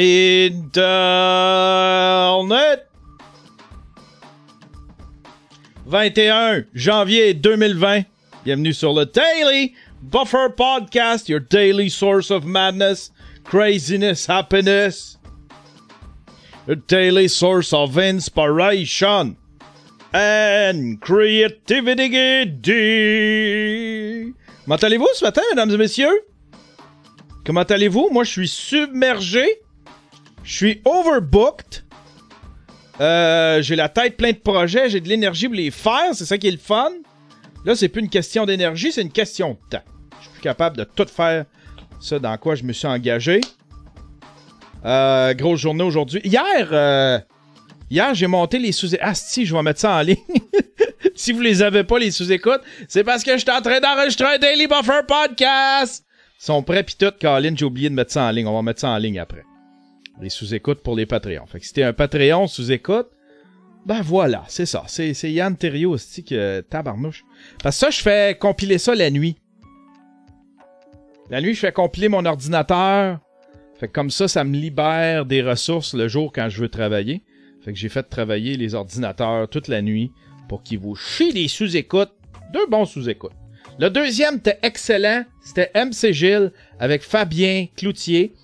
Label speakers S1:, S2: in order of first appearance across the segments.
S1: Internet. 21 janvier 2020. Bienvenue sur le Daily Buffer Podcast, your daily source of madness, craziness, happiness. A daily source of inspiration and creativity. Comment allez-vous ce matin, mesdames et messieurs? Comment allez-vous? Moi, je suis submergé. Je suis overbooked. Euh, j'ai la tête pleine de projets, j'ai de l'énergie pour les faire, c'est ça qui est le fun. Là, c'est plus une question d'énergie, c'est une question de temps. Je suis plus capable de tout faire ça dans quoi je me suis engagé. Euh, grosse journée aujourd'hui. Hier, euh, hier j'ai monté les sous Ah si, je vais mettre ça en ligne. si vous les avez pas, les sous-écoutes, c'est parce que je suis en train d'enregistrer un Daily Buffer Podcast. Ils sont prêts pis tout, Colin, j'ai oublié de mettre ça en ligne. On va mettre ça en ligne après. Les sous-écoutes pour les Patreons. Fait que si t'es un Patreon sous-écoute, ben voilà, c'est ça. C'est, Yann Thériault aussi que tabarnouche. Parce que ça, je fais compiler ça la nuit. La nuit, je fais compiler mon ordinateur. Fait que comme ça, ça me libère des ressources le jour quand je veux travailler. Fait que j'ai fait travailler les ordinateurs toute la nuit pour qu'ils vous chient des sous-écoutes. Deux bons sous-écoutes. Le deuxième était excellent. C'était MC Gilles avec Fabien Cloutier.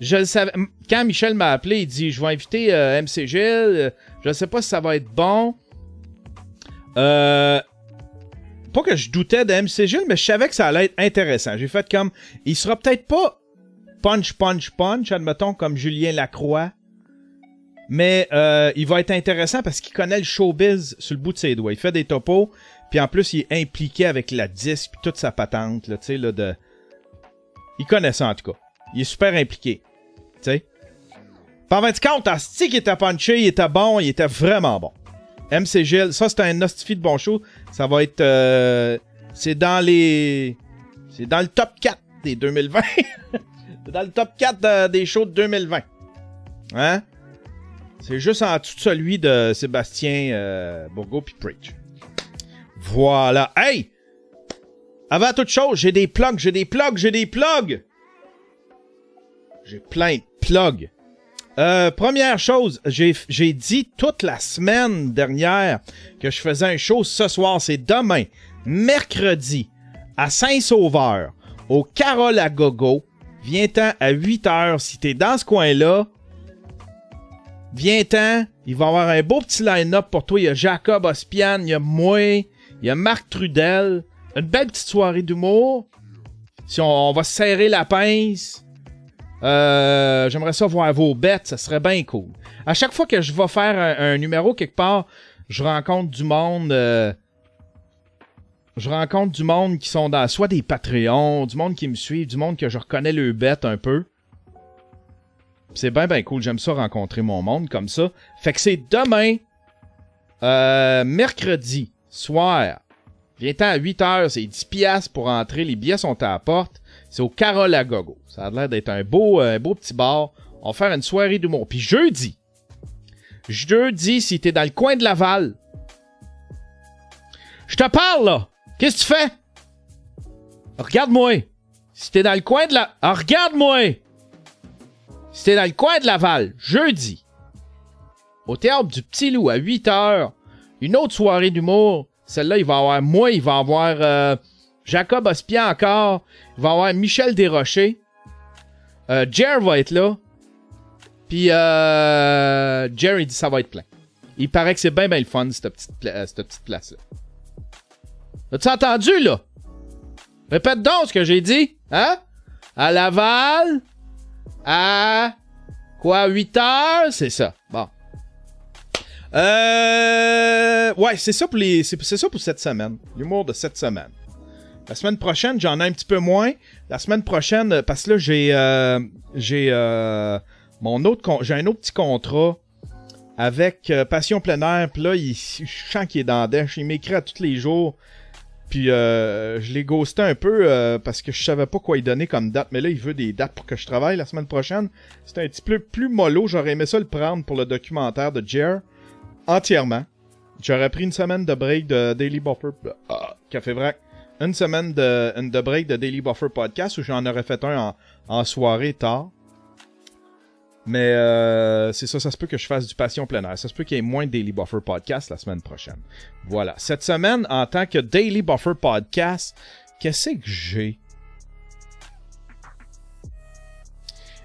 S1: Je le savais. Quand Michel m'a appelé, il dit Je vais inviter euh, MC Gilles. Je ne sais pas si ça va être bon. Euh, pas que je doutais de MC Gilles, mais je savais que ça allait être intéressant. J'ai fait comme. Il sera peut-être pas punch, punch, punch, admettons, comme Julien Lacroix. Mais euh, il va être intéressant parce qu'il connaît le showbiz sur le bout de ses doigts. Il fait des topos, puis en plus, il est impliqué avec la disque, puis toute sa patente, tu sais, là, de... Il connaît ça, en tout cas. Il est super impliqué, sais. Par 20 compte, Asti qui était punché, il était bon, il était vraiment bon. MC Gilles, ça c'est un nostifi de bon show. Ça va être... Euh, c'est dans les... C'est dans le top 4 des 2020. c'est dans le top 4 de- des shows de 2020. Hein? C'est juste en dessous de celui de Sébastien euh, Bourgo puis Preach. Voilà. Hey! Avant toute chose, j'ai des plugs, j'ai des plugs, j'ai des plugs! J'ai plein de plugs. Euh, première chose, j'ai dit toute la semaine dernière que je faisais un show ce soir. C'est demain, mercredi, à Saint-Sauveur, au Carole à Gogo. Viens-t'en à 8h. Si t'es dans ce coin-là, viens-t'en. Il va y avoir un beau petit line-up pour toi. Il y a Jacob Ospian, il y a moi, il y a Marc Trudel. Une belle petite soirée d'humour. Si on, on va se serrer la pince. Euh, J'aimerais ça voir vos bêtes, ça serait bien cool. À chaque fois que je vais faire un, numéro quelque part, je rencontre du monde. euh, je rencontre du monde qui sont dans soit des Patreons, du monde qui me suit, du monde que je reconnais le bête un peu. C'est bien ben cool, j'aime ça rencontrer mon monde comme ça. Fait que c'est demain, euh, mercredi, soir. Viens-t'en à 8h, c'est 10 piastres pour entrer, les billets sont à la porte. C'est au Carole à Gogo. Ça a l'air d'être un beau, un beau petit bar. On va faire une soirée d'humour. Puis jeudi, jeudi, si t'es dans le coin de Laval, je te parle là. Qu'est-ce que tu fais? Regarde-moi. Si t'es dans le coin de la... Ah, regarde-moi. Si t'es dans le coin de Laval, jeudi, au théâtre du Petit Loup à 8 h, une autre soirée d'humour. Celle-là, il va avoir moi, il va avoir euh, Jacob Ospian encore, il va y avoir Michel Desrochers. Euh, va être là. Puis euh, Jer, il dit ça va être plein. Il paraît que c'est bien, bien le fun, cette petite, euh, cette petite place-là. As-tu entendu, là? Répète donc ce que j'ai dit. Hein? À Laval, à quoi, 8 heures? C'est ça. Bon. Euh, ouais, c'est ça pour les, c'est ça pour cette semaine. L'humour de cette semaine. La semaine prochaine, j'en ai un petit peu moins. La semaine prochaine, euh, parce que là, j'ai, euh, j'ai, euh, mon autre, j'ai un autre petit contrat avec euh, Passion plein air. Puis là, il, je sens qu'il est dans la dèche. Il m'écrit à tous les jours. Puis euh, je l'ai ghosté un peu euh, parce que je savais pas quoi lui donner comme date. Mais là, il veut des dates pour que je travaille la semaine prochaine. C'est un petit peu plus mollo. J'aurais aimé ça le prendre pour le documentaire de Jer. Entièrement. J'aurais pris une semaine de break de Daily Buffer. Ah, Café Vrac. Une semaine de, une de break de Daily Buffer Podcast où j'en aurais fait un en, soirée tard. Mais euh, c'est ça, ça se peut que je fasse du passion plein air. Ça se peut qu'il y ait moins de Daily Buffer Podcast la semaine prochaine. Voilà. Cette semaine, en tant que Daily Buffer Podcast, qu'est-ce que j'ai?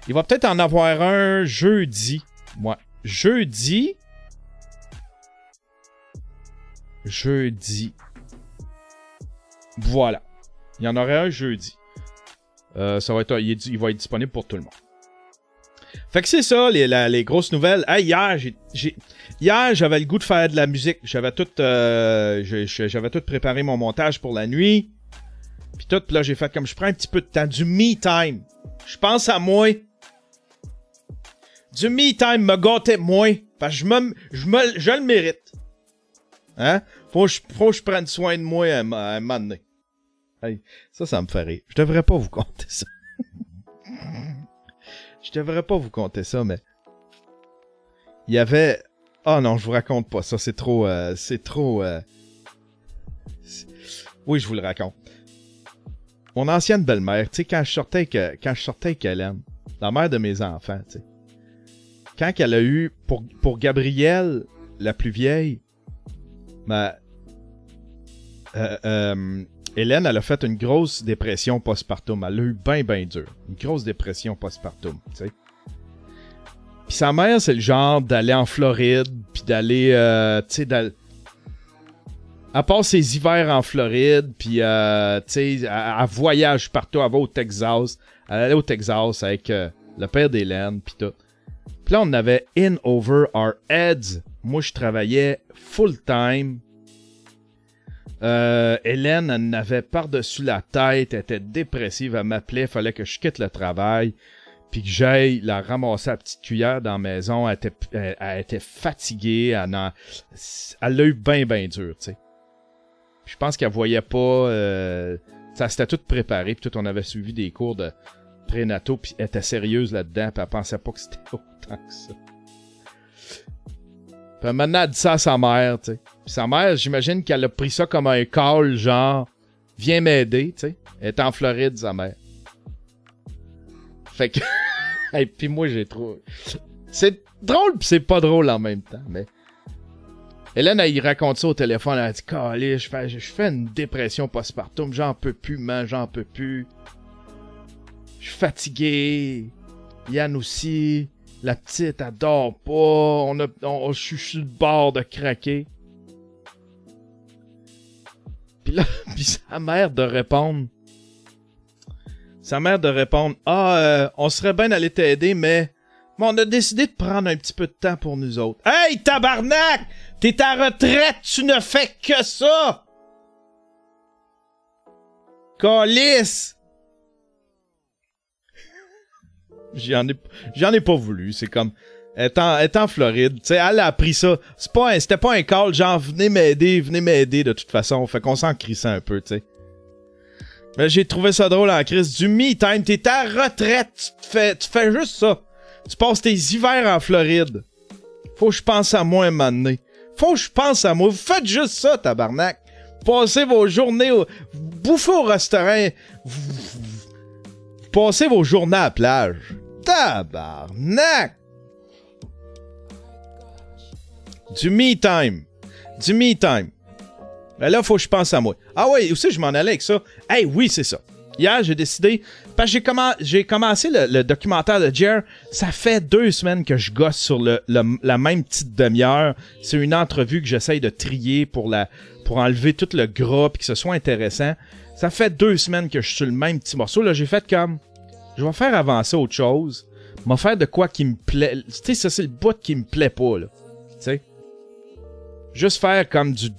S1: Il va peut-être en avoir un jeudi. Moi, jeudi. Jeudi. Voilà. Il y en aurait un jeudi. Euh, ça va être, il, va être disponible pour tout le monde. Fait que c'est ça, les, grosses nouvelles. hier, j'ai, hier, j'avais le goût de faire de la musique. J'avais tout, euh, j'avais tout préparé mon montage pour la nuit. Puis tout, là, j'ai fait comme je prends un petit peu de temps, du me time. Je pense à moi. Du me time me gâtait moi. Parce que je me, je me, je le mérite. Hein? Faut que je, je prenne soin de moi à, un moment donné. ça, ça me fait rire. Je devrais pas vous compter ça. je devrais pas vous compter ça, mais... Il y avait... Oh non, je vous raconte pas ça. C'est trop... Euh, c'est trop... Euh, oui, je vous le raconte. Mon ancienne belle-mère, tu sais, quand je sortais avec, quand je sortais Hélène, la mère de mes enfants, tu sais, quand elle a eu, pour, pour Gabrielle, la plus vieille, ma, euh, euh, Hélène, elle a fait une grosse dépression postpartum. Elle a eu bien, bien dur. Une grosse dépression postpartum, tu sais. Puis sa mère, c'est le genre d'aller en Floride, puis d'aller, euh, tu sais, d'aller... À part ses hivers en Floride, puis, euh, tu sais, elle, voyage partout. Elle va au Texas. Elle allait au Texas avec euh, le père d'Hélène, puis tout. Puis là, on avait in over our heads. Moi, je travaillais full-time euh, Hélène en avait par-dessus la tête, elle était dépressive, elle m'appelait, fallait que je quitte le travail, puis que j'aille la ramasser à petite cuillère dans la maison. Elle était, elle, était fatiguée, elle, elle l'a eu bien, bien dur, tu sais. Je pense qu'elle voyait pas... Euh, ça s'était tout préparé, puis tout, on avait suivi des cours de prénato, puis elle était sérieuse là-dedans, puis elle pensait pas que c'était autant que ça. Puis maintenant, elle dit ça à sa mère, tu sais. Sa mère, j'imagine qu'elle a pris ça comme un call, genre, viens m'aider, tu sais. Elle est en Floride, sa mère. Fait que. Et puis moi, j'ai trop. C'est drôle, pis c'est pas drôle en même temps, mais. Hélène, elle, raconte ça au téléphone, elle a dit Calé, je fais, je fais une dépression postpartum, j'en peux plus, man, j'en peux plus. Je suis fatigué. Yann aussi. La petite, dort pas. On a, on, je suis le bord de craquer. Puis là, puis sa mère de répondre. Sa mère de répondre Ah, euh, on serait bien d'aller t'aider, mais. Mais on a décidé de prendre un petit peu de temps pour nous autres. Hey, tabarnak! T'es à retraite, tu ne fais que ça! Calice! J'en ai, j'en ai pas voulu. C'est comme, elle est en, Floride. Tu sais, elle a appris ça. C'est pas c'était pas un call genre venez m'aider, venez m'aider de toute façon. Fait qu'on s'en ça un peu, tu sais. Mais j'ai trouvé ça drôle en crise. Du me time, t'es à retraite, tu fais, tu fais juste ça. Tu passes tes hivers en Floride. Faut que je pense à moi un moment donné. Faut que je pense à moi. Vous faites juste ça, tabarnak. Passez vos journées au... Bouffez au restaurant. Passez vos journées à la plage. Tabarnak! Du me time. Du me time. Ben là, faut que je pense à moi. Ah oui, aussi, je m'en allais avec ça. Hey, oui, c'est ça. Hier, j'ai décidé. Parce que j'ai, commencé le, documentaire de Jer. Ça fait deux semaines que je gosse sur la même petite demi-heure. C'est une entrevue que j'essaye de trier pour, pour enlever tout le gras et que ce soit intéressant. Ça fait deux semaines que je suis sur le même petit morceau. Là, j'ai fait comme. Je vais faire avancer autre chose. Vais faire de quoi qui me plaît. Tu sais, ça, c'est le bout qui me plaît pas, là. Tu sais? Juste faire comme du,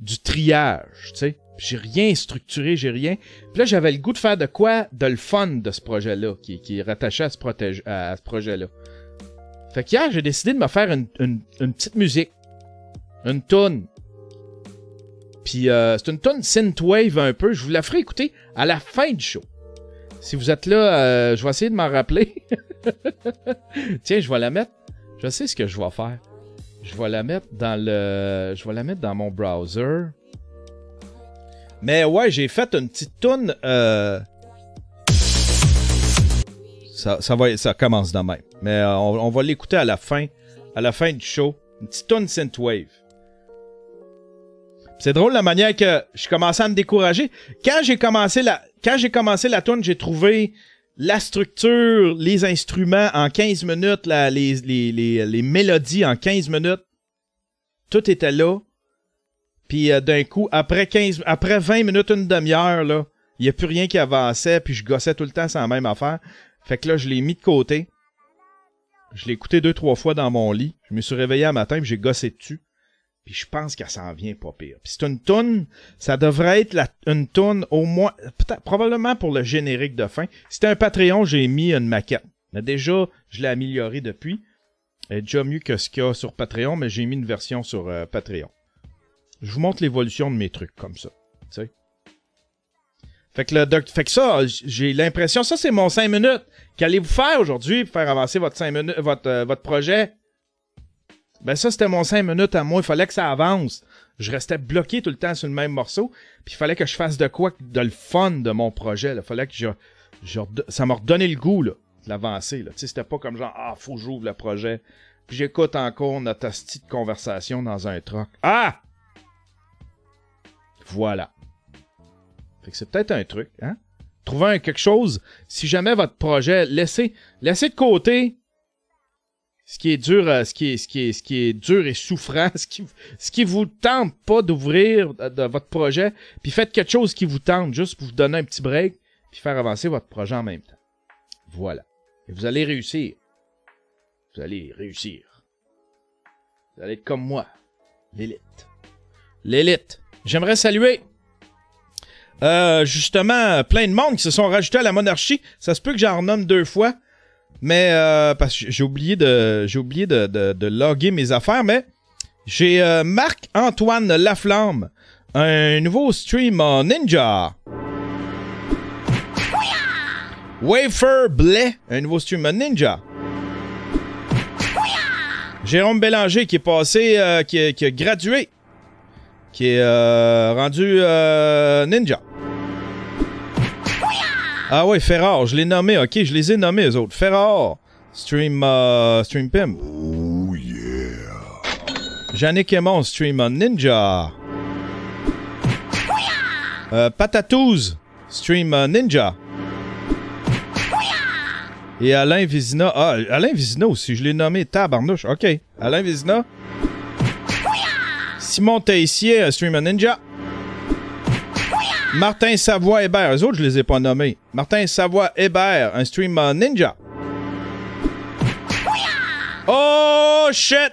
S1: du triage, tu sais. J'ai rien structuré, j'ai rien. Puis là, j'avais le goût de faire de quoi de le fun de ce projet-là, qui, qui est rattaché à ce, à ce projet-là. Fait qu'hier, j'ai décidé de me faire une, une, petite musique. Une tune. Puis euh, c'est une tune synthwave un peu. Je vous la ferai écouter à la fin du show. Si vous êtes là, euh, je vais essayer de m'en rappeler. Tiens, je vais la mettre. Je sais ce que je vais faire. Je vais la mettre dans le. Je vais la mettre dans mon browser. Mais ouais, j'ai fait une petite toune. Euh... Ça, ça, va, ça commence de même. Mais euh, on, va l'écouter à la fin, à la fin du show. Une petite tune synthwave. C'est drôle la manière que je commençais à me décourager. Quand j'ai commencé la, quand j'ai commencé la tune, j'ai trouvé la structure, les instruments en 15 minutes, les, les, les, mélodies en 15 minutes. Tout était là. Puis euh, d'un coup, après 15, après 20 minutes, une demi-heure, là, il n'y a plus rien qui avançait, puis je gossais tout le temps sans même affaire. Fait que là, je l'ai mis de côté. Je l'ai écouté deux, trois fois dans mon lit. Je me suis réveillé un matin, puis j'ai gossé dessus. Je pense qu'elle s'en vient pas pire. C'est une toune, ça devrait être une toune au moins, probablement pour le générique de fin. C'était un Patreon, j'ai mis une maquette. Mais déjà, je l'ai amélioré depuis. Elle est déjà mieux que ce qu'il y a sur Patreon, mais j'ai mis une version sur euh, Patreon. Je vous montre l'évolution de mes trucs comme ça. Tu sais. Fait que, le doc... fait que ça, j'ai l'impression, ça c'est mon 5 minutes. Qu'allez-vous faire aujourd'hui pour faire avancer votre 5 minutes, votre, euh, votre projet? Ben ça, c'était mon 5 minutes à moi. Il fallait que ça avance. Je restais bloqué tout le temps sur le même morceau. Puis il fallait que je fasse de quoi de le fun de mon projet. Il fallait que je, je ça m'a redonné le goût là, de l'avancer. Tu sais, c'était pas comme genre Ah, faut que j'ouvre le projet. Puis j'écoute encore notre petite conversation dans un truck. Ah! Voilà. Fait que c'est peut-être un truc, hein? Trouvez quelque chose. Si jamais votre projet, laissez, laissez de côté ce qui est dur, euh, ce qui est, ce qui est, ce qui est dur et souffrant, ce qui, ce vous tente pas d'ouvrir de votre projet, puis faites quelque chose qui vous tente, juste pour vous donner un petit break, puis faire avancer votre projet en même temps. Voilà. Et vous allez réussir. Vous allez réussir. Vous allez être comme moi. L'élite. L'élite. J'aimerais saluer euh, justement plein de monde qui se sont rajoutés à la monarchie. Ça se peut que j'en renomme deux fois. Mais euh, parce que j'ai oublié de j'ai oublié de, de, de, loguer mes affaires, mais j'ai euh, Marc-Antoine Laflamme, un nouveau stream en Ninja. Wafer Blais, un nouveau stream en Ninja. Jérôme Bélanger qui est passé, euh, qui, qui, a gradué, qui est euh, rendu euh, Ninja. Ah ouais, Ferrar, je l'ai nommé, ok, je les ai nommés les autres. Ferrar, Stream, uh, Stream Pimp.
S2: Oh yeah.
S1: Yannick Aymon, Stream Ninja. Euh, Patatouz, Stream Ninja. Et Alain Vizina. Ah, Alain Vizina aussi, je l'ai nommé Tabarnouche. Ok. Alain Vizina. Simon Teissier, Stream Ninja. Martin Savoie Hébert. Les autres, je les ai pas nommés. Martin Savoie Hébert, un stream uh, ninja. Oh shit!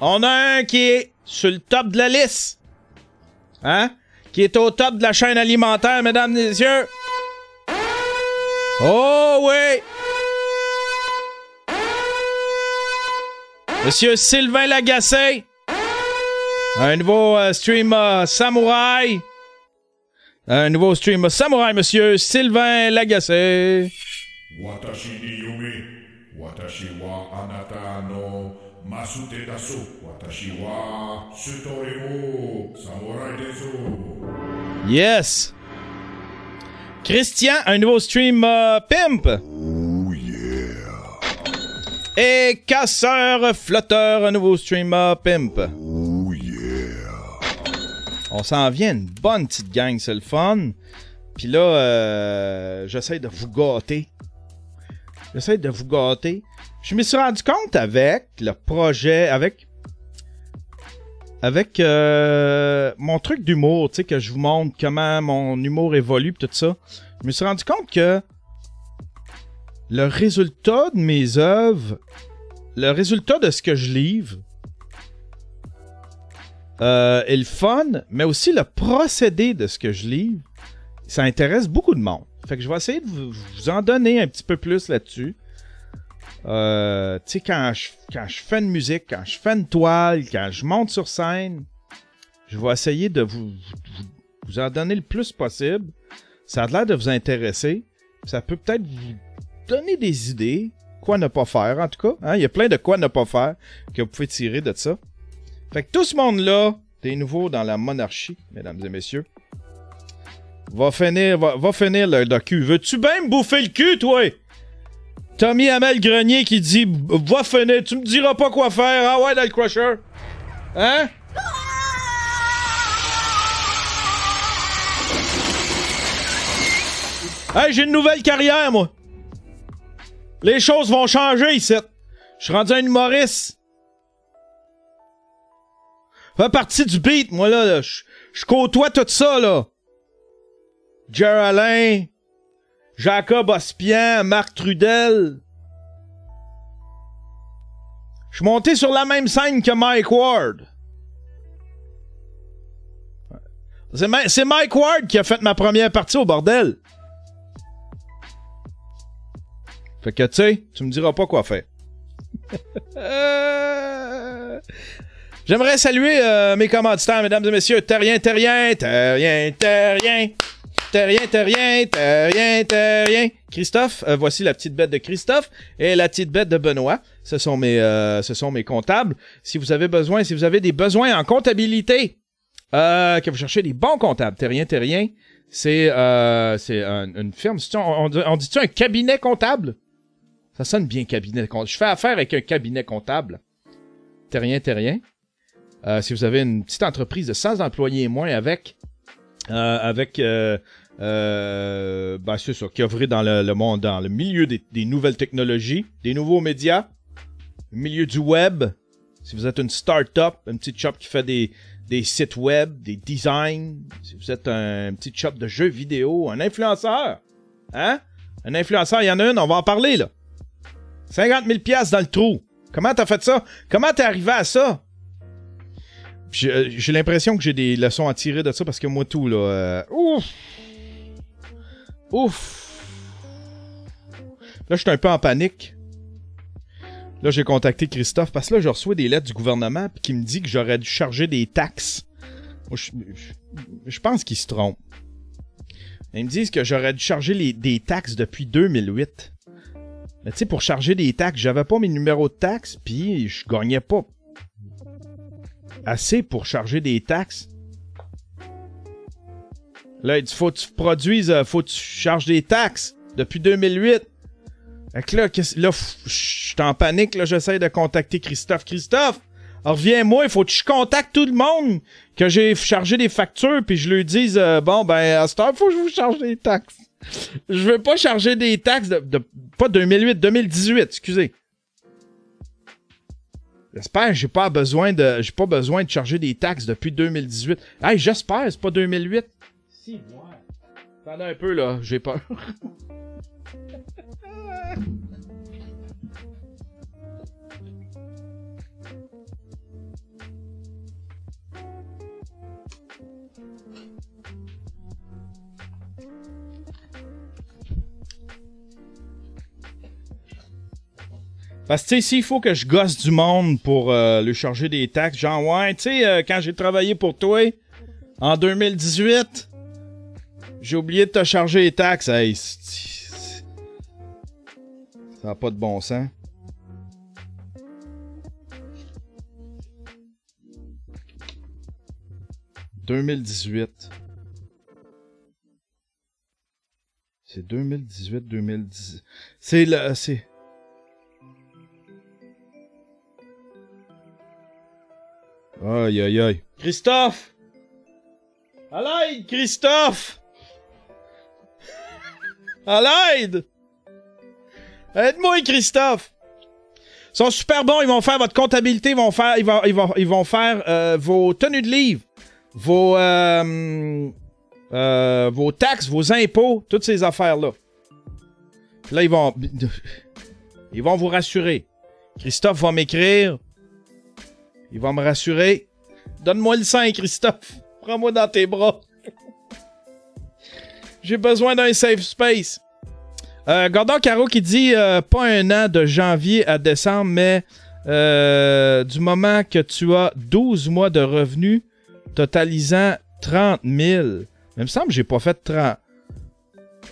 S1: On a un qui est sur le top de la liste. Hein? Qui est au top de la chaîne alimentaire, mesdames et messieurs. Oh oui! Monsieur Sylvain Lagacé. Un nouveau uh, stream uh, samouraï. Un nouveau stream samouraï, monsieur Sylvain Lagacé.
S2: Watashi ni yumi. Watashi wa anata no masute dasu. Watashi wa sutoremu samurai desu.
S1: Yes. Christian, un nouveau stream uh, pimp.
S2: Oh yeah.
S1: Et casseur flotteur, un nouveau stream uh, pimp. On s'en vient une bonne petite gang, c'est le fun. Puis là, euh, j'essaie de vous gâter. J'essaie de vous gâter. Je me suis rendu compte avec le projet, avec avec euh, mon truc d'humour, tu sais, que je vous montre comment mon humour évolue tout ça. Je me suis rendu compte que le résultat de mes œuvres, le résultat de ce que je livre, euh, est le fun, mais aussi le procédé de ce que je livre, ça intéresse beaucoup de monde. Fait que je vais essayer de vous, en donner un petit peu plus là-dessus. Euh, tu sais, quand je, fais une musique, quand je fais une toile, quand je monte sur scène, je vais essayer de vous en donner le plus possible. Ça a l'air de vous intéresser. Ça peut peut-être vous donner des idées. Quoi ne pas faire, en tout cas. Hein? Il y a plein de quoi ne pas faire que vous pouvez tirer de ça. Fait que tout ce monde-là, des nouveaux dans la monarchie, mesdames et messieurs, va finir, va, va finir le, cul. Veux-tu bien me bouffer le cul, toi? Tommy Hamel Grenier qui dit Va finir, tu me diras pas quoi faire. Ah ouais, dans le crusher. Hein? Hey, j'ai une nouvelle carrière, moi. Les choses vont changer ici. Je suis rendu un humoriste. Fais partie du beat, moi, là. Je, côtoie tout ça, là. Jerry Alain, Jacob Ospian, Marc Trudel. Je suis monté sur la même scène que Mike Ward. C'est Mike Ward qui a fait ma première partie au bordel. Fait que, tu sais, tu me diras pas quoi faire. J'aimerais saluer euh, mes commanditaires, mesdames et messieurs. Terrien, Terrien, Terrien, Terrien. Terrien, Terrien, Terrien, Terrien. Christophe, euh, voici la petite bête de Christophe et la petite bête de Benoît. Ce sont mes, euh, ce sont mes comptables. Si vous avez besoin, si vous avez des besoins en comptabilité, euh, que vous cherchez des bons comptables, Terrien, Terrien, c'est, euh, c'est un- une firme. On, on dit-tu un cabinet comptable? Ça sonne bien cabinet comptable. Je fais affaire avec un cabinet comptable. Terrien, Terrien. Euh, si vous avez une petite entreprise de 100 employés et moins avec euh, avec euh, euh, ben c'est ça, qui œuvrait dans le, le monde, dans le milieu des, des nouvelles technologies, des nouveaux médias, milieu du web. Si vous êtes une start-up, une petite shop qui fait des, des sites web, des designs, si vous êtes un, petit shop de jeux vidéo, un influenceur, hein? Un influenceur, il y en a une, on va en parler là. 50 000 piastres dans le trou. Comment t'as fait ça? Comment t'es arrivé à ça? J'ai euh, j'ai l'impression que j'ai des leçons à tirer de ça parce que moi tout là. euh, ouf! Ouf! Là, je suis un peu en panique. Là, j'ai contacté Christophe parce que là, je reçois des lettres du gouvernement qui me dit que j'aurais dû charger des taxes. Je, pense qu'ils se trompent. Ils me disent que j'aurais dû charger des taxes depuis 2008. Mais tu sais, pour charger des taxes, j'avais pas mes numéros de taxes, puis je gagnais pas assez pour charger des taxes. Là, il dit faut que tu produises, euh, faut que tu charges des taxes depuis 2008. Fait que là, là, je suis en panique, là, j'essaie de contacter Christophe. Christophe, reviens-moi, il faut que je contacte tout le monde, que j'ai chargé des factures, puis je lui dise, euh, bon, ben, à cette heure, faut que je vous charge des taxes. Je veux pas charger des taxes de, de- pas 2008, 2018, excusez. J'espère que j'ai pas besoin de j'ai pas besoin de charger des taxes depuis 2018. Hey, j'espère, c'est pas 2008. Si, ouais. Attendez un peu là, j'ai peur. Parce que, tu sais, faut que je gosse du monde pour euh, lui charger des taxes, genre, ouais, tu sais, euh, quand j'ai travaillé pour toi, en 2018, j'ai oublié de te charger les taxes. Hey, ça n'a pas de bon sens. « 2018. C'est 2018, 2010. C'est le. C'est. Aïe, aïe, aïe. Christophe! À Christophe! À l'aide! Aide-moi, Christophe! Ils sont super bons, ils vont faire votre comptabilité, ils vont faire, ils vont, ils vont, ils vont faire euh, vos tenues de livre, vos, euh, euh, vos taxes, vos impôts, toutes ces affaires-là. Là, ils vont, ils vont vous rassurer. Christophe va m'écrire. Il va me rassurer. Donne-moi le sein, Christophe. Prends-moi dans tes bras. J'ai besoin d'un safe space. Euh, Gordon Caro qui dit euh, pas un an de janvier à décembre, mais euh, du moment que tu as 12 mois de revenus totalisant 30 000. Mais il me semble que j'ai pas fait 30.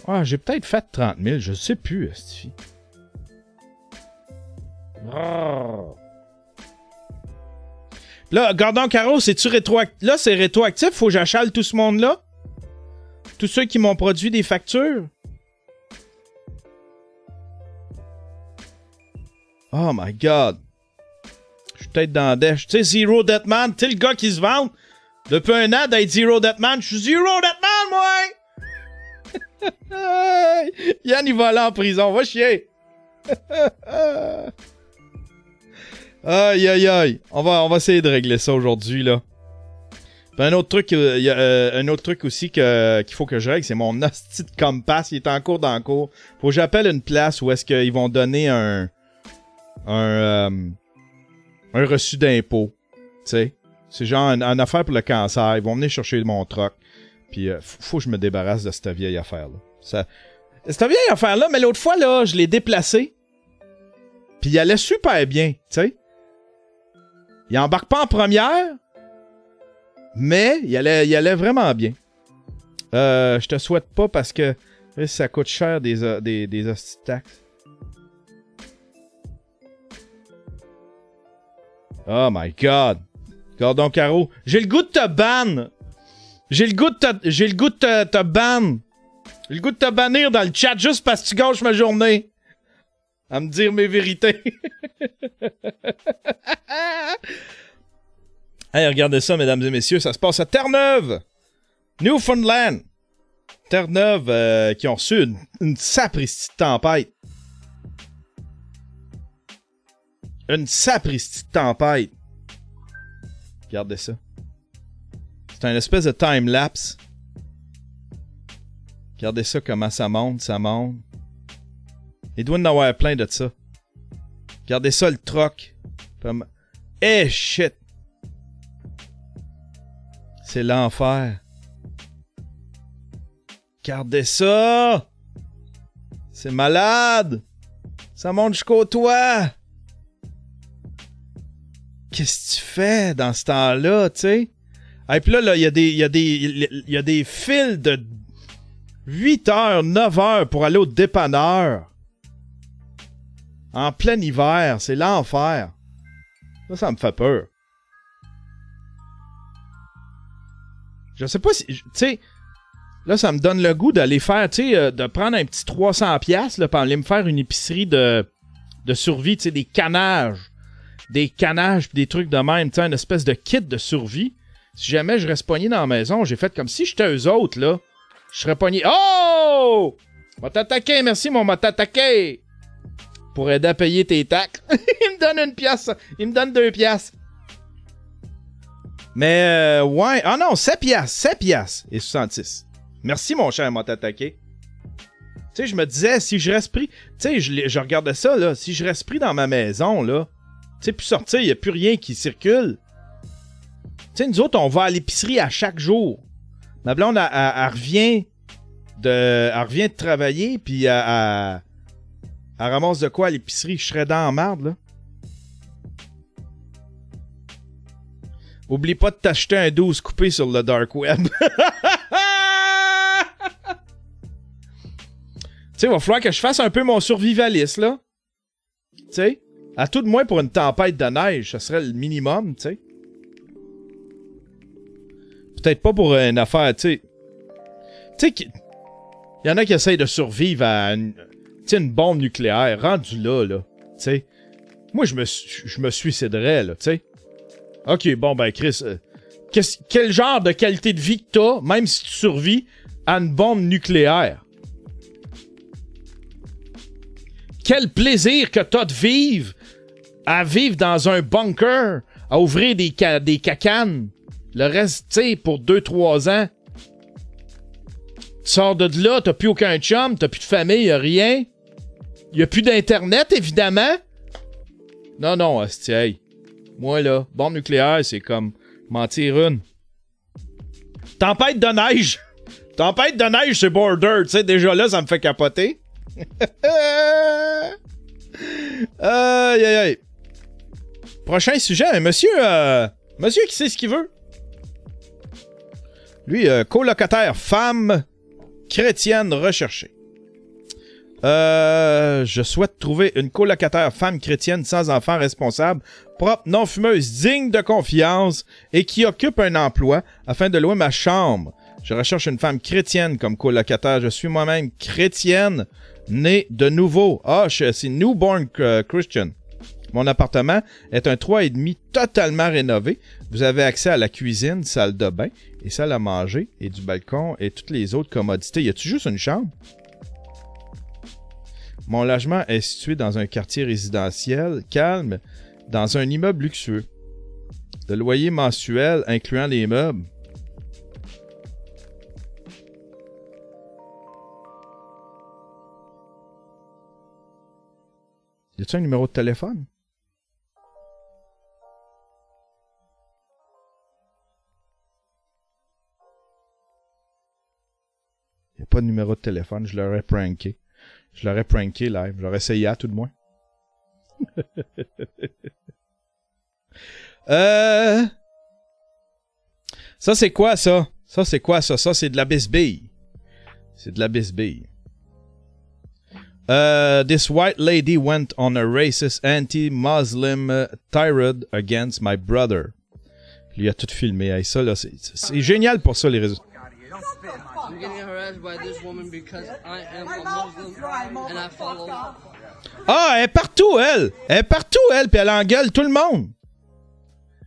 S1: Ah, j'ai peut-être fait 30 000, je sais plus, Esti. Oh. Là, Gordon Caro, c'est-tu rétroactif? Là, c'est rétroactif, faut que j'achale tout ce monde-là? Tous ceux qui m'ont produit des factures? Oh my god. Je suis peut-être dans Dash. Tu sais, Zero Deathman, tu le gars qui se vante depuis un an d'être Zero Deathman. Je suis Zero Deathman, moi! Yann, il va aller en prison. Va chier. aïe, aïe, aïe. On va, on va essayer de régler ça aujourd'hui, là. Puis un autre truc, euh, euh, un autre truc aussi qu'il faut que je règle, c'est mon hostie de compass. Il est en cours dans cours. Faut que j'appelle une place où est-ce qu'ils vont donner un, un, euh, un reçu d'impôt. Tu sais. C'est genre une, affaire pour le cancer. Ils vont venir chercher mon troc. Puis faut, que je me débarrasse de cette vieille affaire-là. Cette vieille affaire-là, mais l'autre fois, là, je l'ai déplacé. Puis il allait super bien, tu sais. Il embarque pas en première, mais il allait, il allait vraiment bien. Euh, je te souhaite pas parce que eh, ça coûte cher des, euh, des, des taxes. Oh my god. Gordon Caro. J'ai le goût de te ban. J'ai le goût de te, j'ai le goût de te, te ban. J'ai le goût de te bannir dans le chat juste parce que tu gâches ma journée. À me dire mes vérités. regardez ça, mesdames et messieurs. Ça se passe à Terre-Neuve. Newfoundland. Terre-Neuve euh, qui ont reçu une, une de tempête. Une sapristi de tempête. Regardez ça. C'est un espèce de time-lapse. Regardez ça comment ça monte, ça monte. Il doit en avoir plein de ça. Regardez ça, le troc. Comme... Eh, shit! C'est l'enfer. Regardez ça! C'est malade! Ça monte jusqu'au toit! Qu'est-ce que tu fais dans ce temps-là, tu sais? Et puis là, il y a des fils de 8 heures, 9 heures pour aller au dépanneur. En plein hiver, c'est l'enfer. Ça, ça me fait peur. Je sais pas si, tu sais, là, ça me donne le goût d'aller faire, tu sais, euh, de prendre un petit 300 pièces là, pour aller me faire une épicerie de, de survie, tu sais, des canages. Des canages des trucs de même, tu sais, une espèce de kit de survie. Si jamais je reste pogné dans la maison, j'ai fait comme si j'étais eux autres, là. Je serais pogné. Oh! M'a t'attaquer, merci, mon m'a! Pour aider à payer tes taxes. il me donne une pièce. Il me donne deux pièces. Mais, euh, ouais. Ah non, 7 pièces. 7 pièces et 66. Merci, mon cher, m'a t'attaqué. Tu sais, je me disais, si je reste pris. Tu sais, je, je regardais ça, là. Si je reste pris dans ma maison, là. Tu sais, plus sortir, il n'y a plus rien qui circule. Tu sais, nous autres, on va à l'épicerie à chaque jour. Ma blonde, revient de, elle revient de travailler, puis elle, elle- ramasse de quoi à l'épicerie? Je serais dans la marde, là. Oublie pas de t'acheter un 12 coupé sur le dark web. tu sais, il va falloir que je fasse un peu mon survivaliste, là. Tu sais, à tout de moins pour une tempête de neige, ça serait le minimum, tu sais. Peut-être pas pour une affaire, tu sais. Tu sais, il y en a qui essayent de survivre à une, sais, une bombe nucléaire, rendu là, là. Tu sais. Moi, je me, je me suiciderais, là, tu sais. Ok, bon, ben, Chris, euh, quel genre de qualité de vie que t'as, même si tu survis à une bombe nucléaire? Quel plaisir que t'as de vivre à vivre dans un bunker, à ouvrir des, des cacanes. Le reste, tu sais, pour 2-3 ans. Tu sors de là, t'as plus aucun chum, t'as plus de famille, rien. Y a plus d'internet, évidemment. Non, non, hostie. Moi, là, bombe nucléaire, c'est comme mentir une. Tempête de neige! Tempête de neige, c'est border, tu sais, déjà là, ça me fait capoter. aïe, aïe, aïe. Prochain sujet, un monsieur, euh, monsieur qui sait ce qu'il veut. Lui, euh, colocataire, femme chrétienne recherchée. Euh, je souhaite trouver une colocataire femme chrétienne sans enfant responsable, propre, non fumeuse, digne de confiance et qui occupe un emploi afin de louer ma chambre. Je recherche une femme chrétienne comme colocataire. Je suis moi-même chrétienne, née de nouveau. Ah, je- c'est newborn euh, Christian. Mon appartement est un 3,5 totalement rénové. Vous avez accès à la cuisine, salle de bain et salle à manger et du balcon et toutes les autres commodités. Y a-tu juste une chambre? Mon logement est situé dans un quartier résidentiel calme, dans un immeuble luxueux. Le loyer mensuel, incluant les meubles, Y a-tu un numéro de téléphone? Y a pas de numéro de téléphone, je l'aurais pranké. Je l'aurais pranké live, j'aurais essayé à tout de moins. euh... Ça c'est quoi ça? Ça c'est quoi ça? Ça c'est de la bisbille. C'est de la bisbille. Uh, this white lady went on a racist anti-Muslim uh, tirade against my brother. Il a tout filmé. C'est génial pour ça, les réseaux.
S3: I'm getting harassed by this woman because I am a Muslim and I follow.
S1: Ah, elle est partout, elle! Elle est partout, elle, puis elle engueule tout le monde.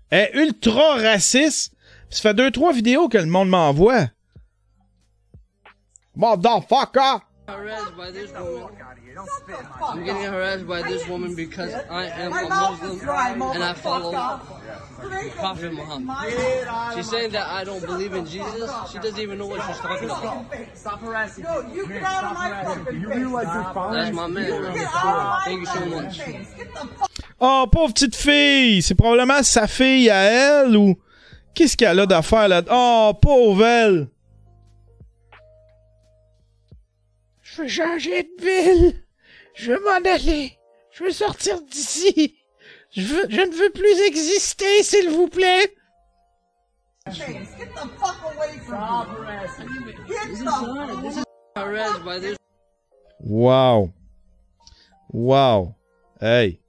S1: Elle est ultra raciste. Ça fait deux, trois vidéos que le monde m'envoie. Motherfucker!
S3: Harassed by this woman. I'm getting harassed by this woman because I am a Muslim and I follow Prophet Muhammad. She's saying that I don't believe in Jesus. She doesn't even know what she's talking about.
S4: Stop harassing me.
S5: you get out of
S4: stop
S5: my
S4: harassing
S5: fucking
S4: me. You realize you're following
S3: That's my man. Thank you so much.
S1: Oh, pauvre petite fille! C'est probablement sa fille à elle ou. Qu'est-ce qu'elle a d'affaire là? Oh, pauvre elle! Je veux changer de ville! Je veux m'en aller! Je veux sortir d'ici! Je, veux, je ne veux plus exister, s'il vous plaît! Wow! Wow! Hey!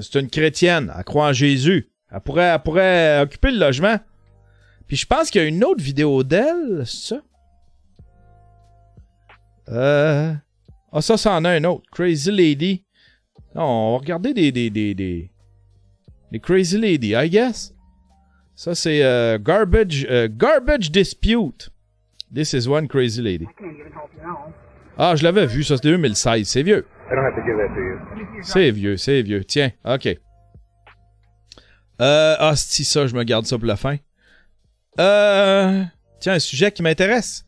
S1: C'est une chrétienne, elle croit en Jésus. Elle pourrait, elle pourrait occuper le logement. Puis je pense qu'il y a une autre vidéo d'elle, ça? Euh. Ah, ça, ça en a un autre. Crazy Lady. Non, on va regarder des. des, des, des, des Crazy Lady, I guess. Ça, c'est euh, Garbage, euh, Garbage Dispute. This is one Crazy Lady. Ah, je l'avais vu, ça, c'était 2016. C'est vieux. C'est vieux, c'est vieux. Tiens, ok. Euh, ah, si ça, je me garde ça pour la fin. Euh, tiens, un sujet qui m'intéresse.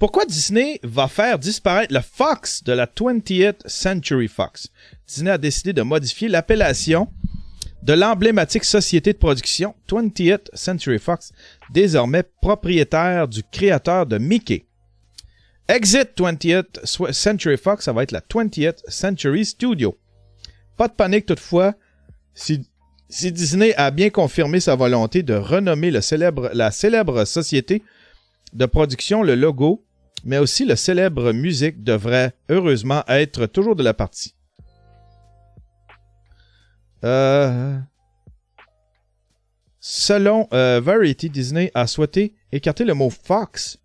S1: Pourquoi Disney va faire disparaître le Fox de la 20th Century Fox? Disney a décidé de modifier l'appellation de l'emblématique société de production 20th Century Fox, désormais propriétaire du créateur de Mickey. Exit 20th Sw- Century Fox, ça va être la 20th Century Studio. Pas de panique toutefois, si, Disney a bien confirmé sa volonté de renommer la célèbre société de production, le logo, mais aussi le célèbre musique devrait heureusement être toujours de la partie. Euh, Selon euh, Variety, Disney a souhaité écarter le mot Fox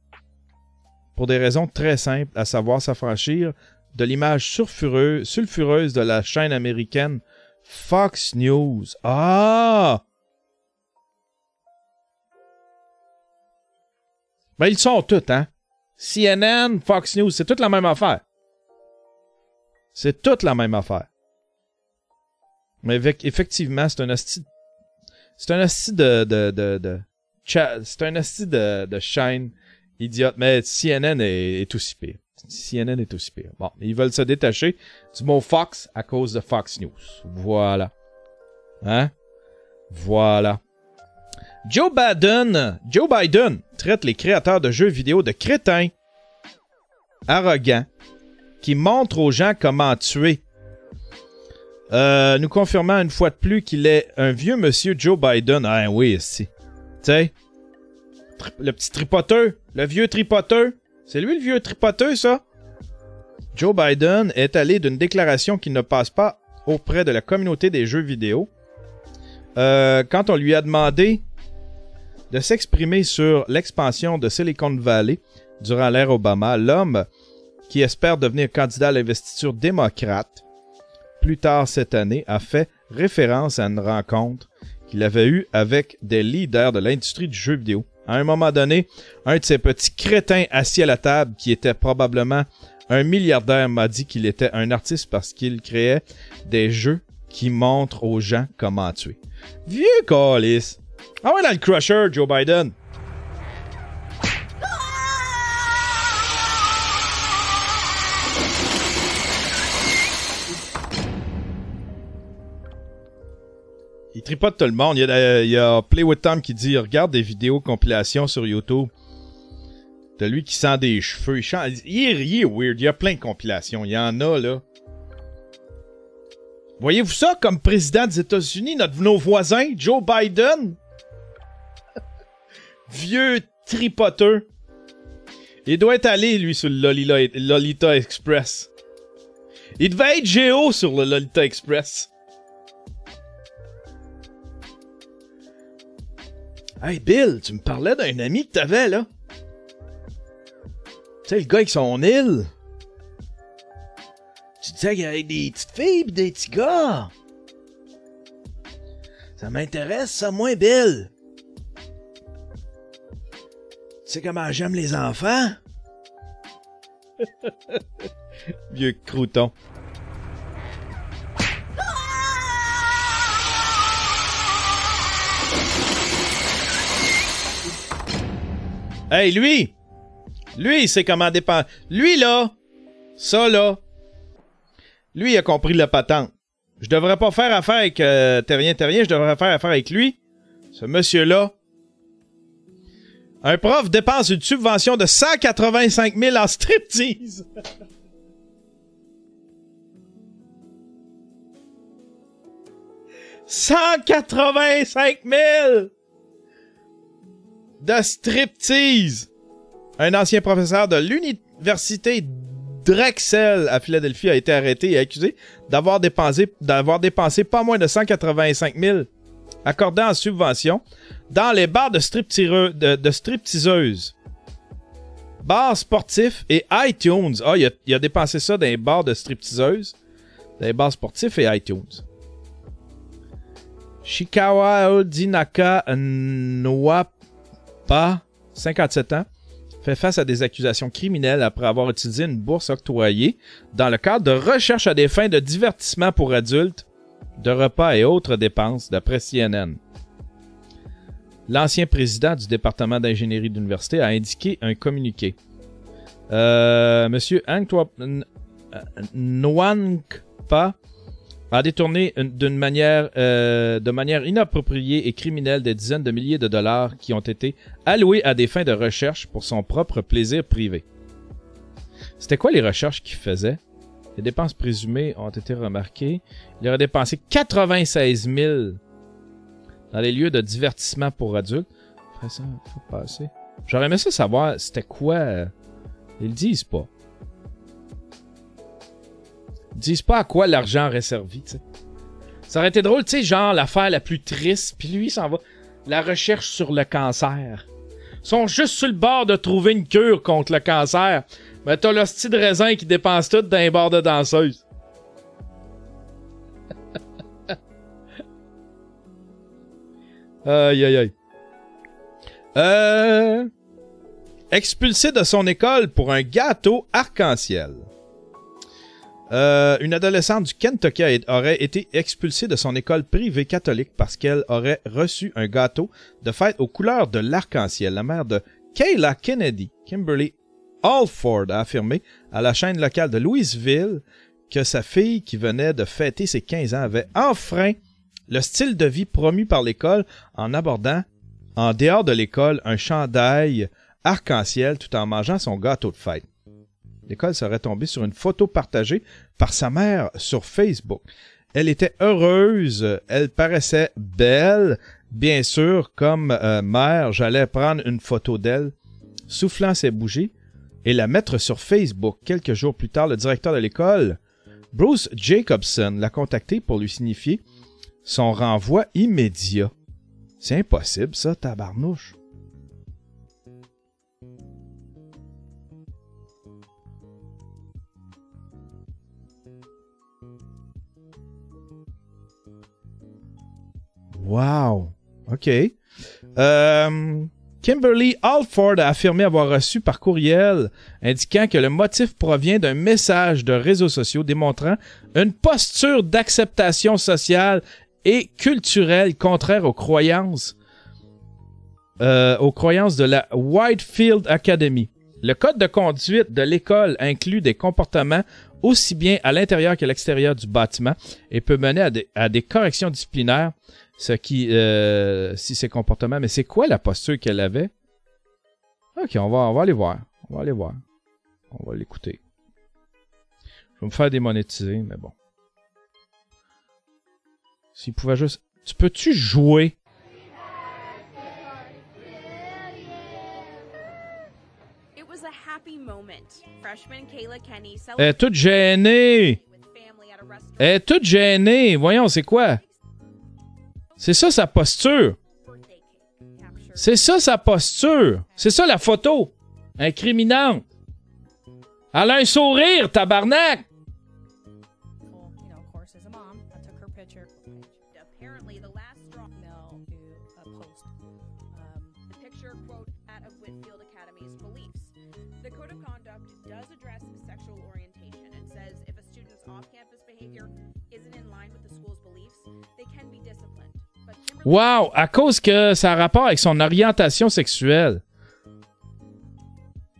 S1: pour des raisons très simples, à savoir s'affranchir de l'image sulfureuse, de la chaîne américaine Fox News. Ah! Ben, ils sont tous, hein? CNN, Fox News, c'est toute la même affaire. C'est toute la même affaire. Mais effectivement, c'est un asti. C'est un asti de. de, de, c'est un de, de chaîne idiote. Mais CNN est, est aussi pire. CNN est aussi pire. Bon, ils veulent se détacher du mot Fox à cause de Fox News. Voilà. Hein? Voilà. Joe Biden, Joe Biden traite les créateurs de jeux vidéo de crétins, arrogants, qui montrent aux gens comment tuer. Euh, nous confirmant une fois de plus qu'il est un vieux monsieur Joe Biden. Ah oui, si. Tu sais, le petit tripoteux, le vieux tripoteux. C'est lui le vieux tripoteux, ça? Joe Biden est allé d'une déclaration qui ne passe pas auprès de la communauté des jeux vidéo. Euh, quand on lui a demandé de s'exprimer sur l'expansion de Silicon Valley durant l'ère Obama, l'homme qui espère devenir candidat à l'investiture démocrate plus tard cette année, a fait référence à une rencontre qu'il avait eue avec des leaders de l'industrie du jeu vidéo. À un moment donné, un de ces petits crétins assis à la table, qui était probablement un milliardaire, m'a dit qu'il était un artiste parce qu'il créait des jeux qui montrent aux gens comment tuer. Vieux calice! Ah ouais, dans le crusher, Joe Biden! Il tripote tout le monde. Il y, a, euh, Play with Tom qui dit regarde des vidéos compilation sur YouTube. De lui qui sent des cheveux. Il, chante- il est weird. Il y a plein de compilations. Il y en a, là. Voyez-vous ça comme président des États-Unis, notre, nos voisins, Joe Biden? Vieux tripoteux. Il doit être allé, lui, sur le Lolita, Express. Il devait être Géo sur le Lolita Express. Hey Bill, tu me parlais d'un ami que t'avais là. Tu sais, le gars avec son île. Tu disais qu'il y avait des petites filles des petits gars. Ça m'intéresse, ça, moins Bill. Tu sais comment j'aime les enfants? Vieux crouton. Hey, lui! Lui, il sait comment dépenser. Lui, là! Ça, là! Lui, il a compris la patente. Je devrais pas faire affaire avec euh, Terrien Terrien, je devrais faire affaire avec lui. Ce monsieur-là. Un prof dépense une subvention de 185 000 en striptease. « 185 000 de striptease. Un ancien professeur de l'université Drexel à Philadelphie a été arrêté et accusé d'avoir dépensé, d'avoir dépensé pas moins de 185 000 accordés en subvention dans les bars de, stripteaseux- de, de stripteaseuses. Bars sportifs et iTunes. Ah, il a, il a dépensé ça dans les bars de stripteaseuses, dans les bars sportifs et iTunes. Shikawa Odinaka Nwapa, 57 ans, fait face à des accusations criminelles après avoir utilisé une bourse octroyée dans le cadre de recherche à des fins de divertissement pour adultes, de repas et autres dépenses, d'après CNN. L'ancien président du département d'ingénierie de l'université a indiqué un communiqué. Euh, Monsieur Antwa- N- Nwankpa a détourné une- d'une euh, de manière inappropriée et criminelle des dizaines de milliers de dollars qui ont été alloués à des fins de recherche pour son propre plaisir privé. C'était quoi les recherches qu'il faisait? Les dépenses présumées ont été remarquées. Il aurait dépensé 96 000 dans les lieux de divertissement pour adultes. Après ça, faut. J'aurais aimé ça savoir c'était quoi. Ils le disent pas. Ils disent pas à quoi l'argent aurait servi, tu sais. Ça aurait été drôle, tu sais, genre l'affaire la plus triste, puis lui, il s'en va. La recherche sur le cancer. Ils sont juste sur le bord de trouver une cure contre le cancer. Mais t'as l'hostie de raisin qui dépense tout dans les de danseuses. aïe, aïe, aïe. Euh... Expulsé de son école pour un gâteau arc-en-ciel. Euh, une adolescente du Kentucky aurait été expulsée de son école privée catholique parce qu'elle aurait reçu un gâteau de fête aux couleurs de l'arc-en-ciel. La mère de Kayla Kennedy, Kimberly Alford, a affirmé à la chaîne locale de Louisville que sa fille, qui venait de fêter ses 15 ans, avait enfreint le style de vie promu par l'école en abordant, en dehors de l'école, un chandail arc-en-ciel tout en mangeant son gâteau de fête. L'école serait tombée sur une photo partagée par sa mère sur Facebook. Elle était heureuse, elle paraissait belle. Bien sûr, comme euh, mère, j'allais prendre une photo d'elle, soufflant ses bougies, et la mettre sur Facebook. Quelques jours plus tard, le directeur de l'école, Bruce Jacobson, l'a contacté pour lui signifier son renvoi immédiat. C'est impossible, ça, tabarnouche. Wow. OK. Euh, Kimberly Alford a affirmé avoir reçu par courriel indiquant que le motif provient d'un message de réseaux sociaux démontrant une posture d'acceptation sociale et culturelle contraire aux croyances euh, aux croyances de la Whitefield Academy. Le code de conduite de l'école inclut des comportements aussi bien à l'intérieur qu'à l'extérieur du bâtiment et peut mener à des, à des corrections disciplinaires, ce qui, euh, si ces comportements, mais c'est quoi la posture qu'elle avait? Ok, on va, on va aller voir. On va aller voir. On va l'écouter. Je vais me faire démonétiser, mais bon. S'il pouvait juste... Tu peux-tu jouer?
S6: It was a happy moment. Freshman Kayla Kenny
S1: Elle est toute gênée! Elle est toute gênée! Voyons, c'est quoi? C'est ça sa posture! C'est ça sa posture! C'est ça la photo! Incriminante! Elle a un sourire, tabarnak! Wow! À cause que ça a rapport avec son orientation sexuelle.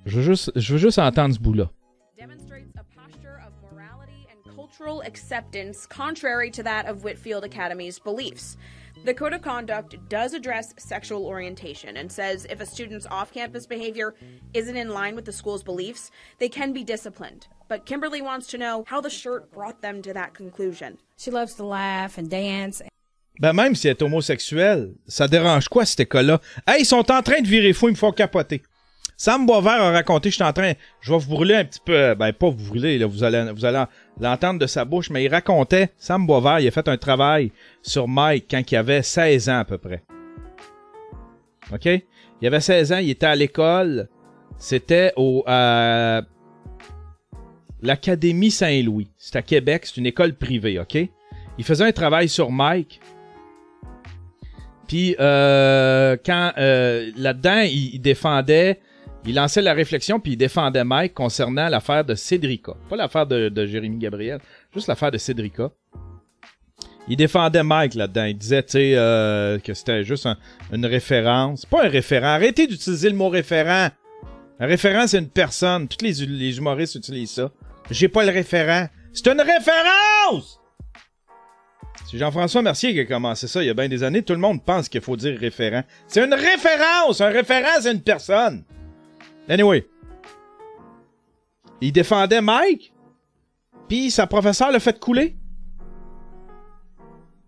S1: Je veux juste, je veux juste entendre ce bout-là.
S6: demonstrates a posture of morality and cultural acceptance contrary to that of Whitfield Academy's beliefs. The Code of Conduct does address sexual orientation and says if a student's off campus behavior isn't in line with the school's beliefs, they can be disciplined. But Kimberly wants to know how the shirt brought them to that conclusion.
S7: she loves to laugh and dance.
S1: Ben même si elle est homosexuelle, ça dérange quoi cette école-là? Hey, ils sont en train de virer fou, ils me font capoter. Sam Boisvert a raconté, je suis en train, je vais vous brûler un petit peu, ben pas vous brûler, là, vous allez, vous allez l'entendre de sa bouche, mais il racontait, Sam Boisvert, il a fait un travail sur Mike quand il avait 16 ans à peu près. OK? Il avait 16 ans, il était à l'école, c'était au, euh, l'Académie Saint-Louis. C'est à Québec, c'est une école privée, OK? Il faisait un travail sur Mike. Puis euh, quand euh, là-dedans, il, il défendait, il lançait la réflexion, puis il défendait Mike concernant l'affaire de Cédrica. Pas l'affaire de, de Jérémy Gabriel, juste l'affaire de Cédrica. Il défendait Mike là-dedans. Il disait, euh, que c'était juste un- une référence. Pas un référent. Arrêtez d'utiliser le mot référent. Un référent, c'est une personne. Tous les, les humoristes utilisent ça. J'ai pas le référent. C'est une référence! C'est Jean-François Mercier qui a commencé ça il y a bien des années. Tout le monde pense qu'il faut dire référent. C'est une référence! Un référent, c'est une personne. Anyway. Il défendait Mike. Puis sa professeure l'a fait couler.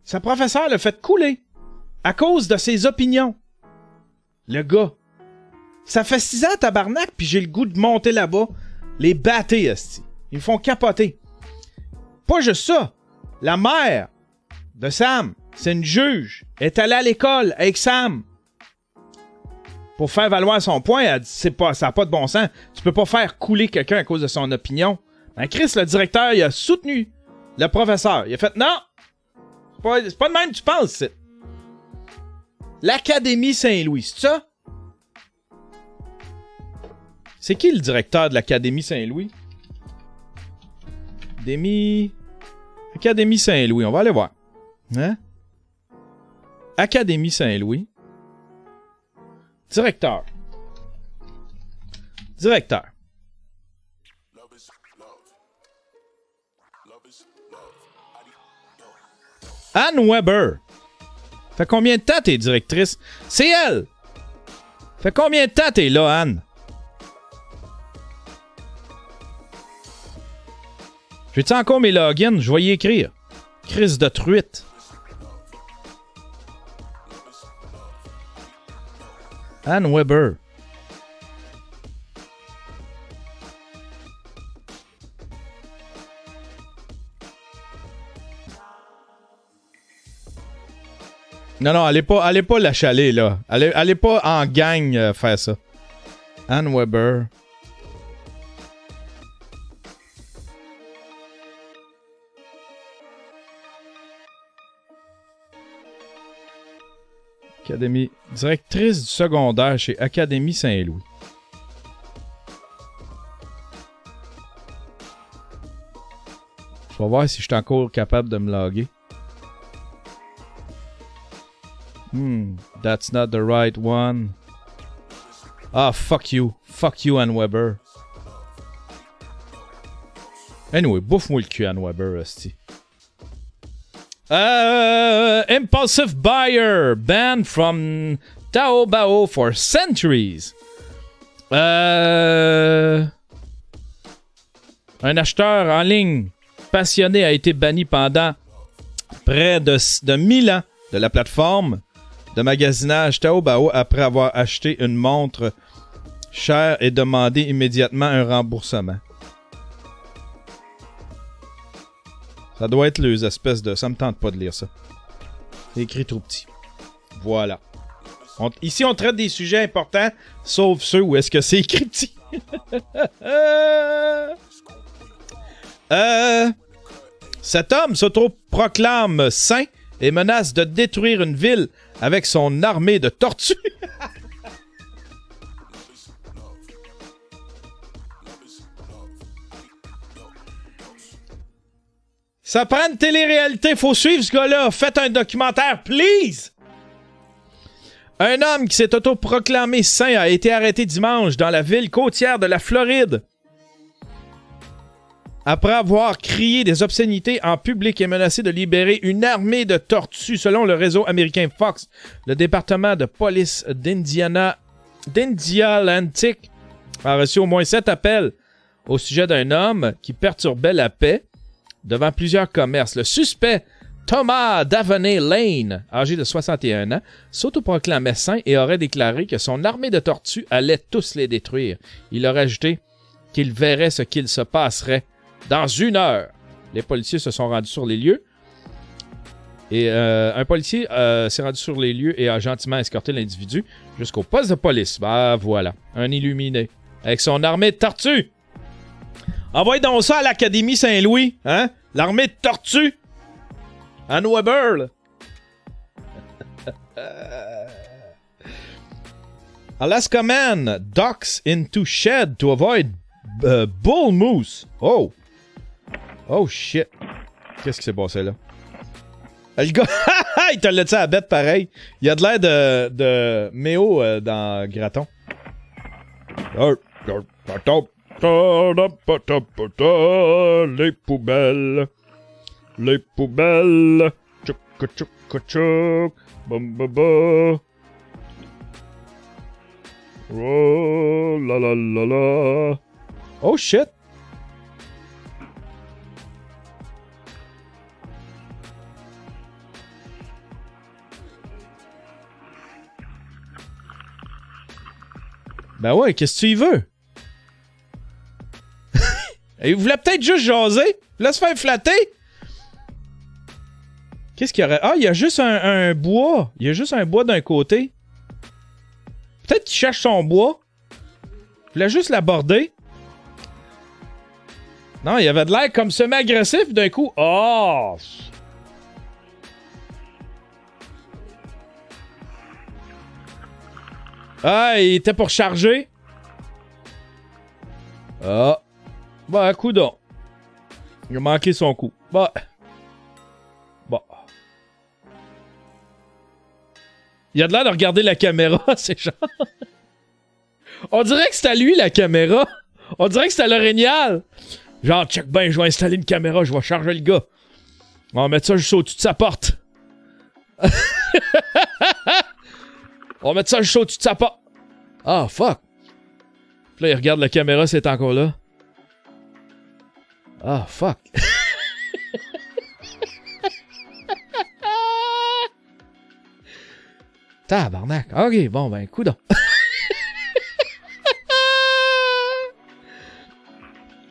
S1: Sa professeure l'a fait couler. À cause de ses opinions. Le gars. Ça fait six ans, tabarnak, puis j'ai le goût de monter là-bas. Les batter, esti. Ils me font capoter. Pas juste ça. La mère de Sam, c'est une juge, est allée à l'école avec Sam pour faire valoir son point. C'est pas, ça n'a pas de bon sens. Tu peux pas faire couler quelqu'un à cause de son opinion. Ben Chris, le directeur, il a soutenu le professeur. Il a fait non, c'est pas, c'est pas de même tu penses. L'Académie Saint-Louis, c'est ça? C'est qui le directeur de l'Académie Saint-Louis? Académie... Académie Saint-Louis, on va aller voir. Hein? Académie Saint-Louis. Directeur. Directeur. Anne Weber. Fait combien de temps t'es directrice? C'est elle! Fait combien de temps t'es là, Anne? J'ai-tu encore mes logins? Je vais y écrire. Crise de truite. Anne Weber. Non, non, allez pas, allez pas la chaler, là. Allez, allez pas en gang euh, faire ça. Anne Weber. Directrice du secondaire chez Académie Saint-Louis. Je vais voir si je suis encore capable de me loguer. Hmm, that's not the right one. Ah, fuck you. Fuck you, Ann Weber. Anyway, bouffe-moi le cul, Ann Weber, esti. Uh, impulsive buyer banned from Taobao for centuries. Euh, un acheteur en ligne passionné a été banni pendant près de, de 1000 ans de la plateforme de magasinage Taobao après avoir acheté une montre chère et demandé immédiatement un remboursement. Ça doit être les espèces de... Ça me tente pas de lire ça. C'est écrit trop petit. Voilà. On- Ici, on traite des sujets importants, sauf ceux où est-ce que c'est écrit petit. euh... Cet homme s'autoproclame saint et menace de détruire une ville avec son armée de tortues. Ça prend une télé-réalité, faut suivre ce gars-là. Faites un documentaire, please! Un homme qui s'est autoproclamé saint a été arrêté dimanche dans la ville côtière de la Floride. Après avoir crié des obscénités en public et menacé de libérer une armée de tortues selon le réseau américain Fox, le département de police d'Indiana, d'Indialantic a reçu au moins sept appels au sujet d'un homme qui perturbait la paix devant plusieurs commerces. Le suspect, Thomas Davenay Lane, âgé de 61 ans, s'autoproclamait saint et aurait déclaré que son armée de tortues allait tous les détruire. Il aurait ajouté qu'il verrait ce qu'il se passerait dans une heure. Les policiers se sont rendus sur les lieux. Et euh, un policier euh, s'est rendu sur les lieux et a gentiment escorté l'individu jusqu'au poste de police. Bah voilà, un illuminé. Avec son armée de tortues. Envoyez donc ça à l'Académie Saint-Louis, hein? L'armée de tortues. Anne Weber. Alaska man ducks into shed to avoid uh, bull moose. Oh. Oh shit. Qu'est-ce qui s'est passé là? Le gars, il te l'a à bête pareil. Il a de l'air de, de Méo euh, dans Graton. Les poubelles. Les poubelles. Tchouk, tchouk, tchouk. Bum, bum, bum. Oh la la la la. Oh shit. Ben ouais, qu'est-ce que tu y veux? Il voulait peut-être juste jaser. Il voulait se faire flatter. Qu'est-ce qu'il y aurait? Ah, il y a juste un, bois. Il y a juste un bois d'un côté. Peut-être qu'il cherche son bois. Il voulait juste l'aborder. Non, il avait de l'air comme semi-agressif d'un coup. Oh! Ah, il était pour charger. Ah. Bah, coudon. Il a manqué son coup. Bah. Bah. Il a de l'air de regarder la caméra, c'est genre. On dirait que c'est à lui la caméra. On dirait que c'est à l'orignal. Genre, check ben, je vais installer une caméra, je vais charger le gars. On va mettre ça juste au-dessus de sa porte. On va mettre ça juste au-dessus de sa porte. Ah, fuck. Puis là, il regarde la caméra, c'est encore là. Ah, fuck. Tabarnak. Ok, bon, ben, coup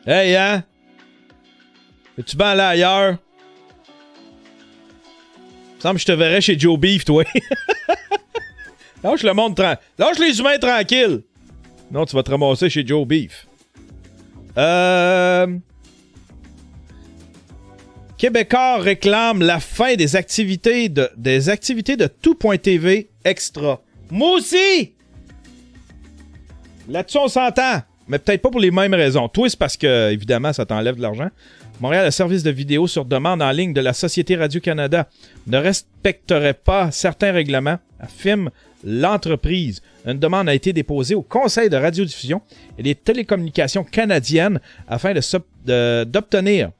S1: Hey, hein? Es-tu bien là ailleurs? Semble que je te verrais chez Joe Beef, toi. Lâche le monde tranquille. Lâche les humains tranquilles. Non, tu vas te ramasser chez Joe Beef. Euh. Québécois réclame la fin des activités de, des activités de tout.tv extra. Moi aussi! Là-dessus, on s'entend. Mais peut-être pas pour les mêmes raisons. Toi, c'est parce que, évidemment, ça t'enlève de l'argent. Montréal, le service de vidéo sur demande en ligne de la Société Radio-Canada ne respecterait pas certains règlements, affirme l'entreprise. Une demande a été déposée au Conseil de radiodiffusion et des télécommunications canadiennes afin d'obtenir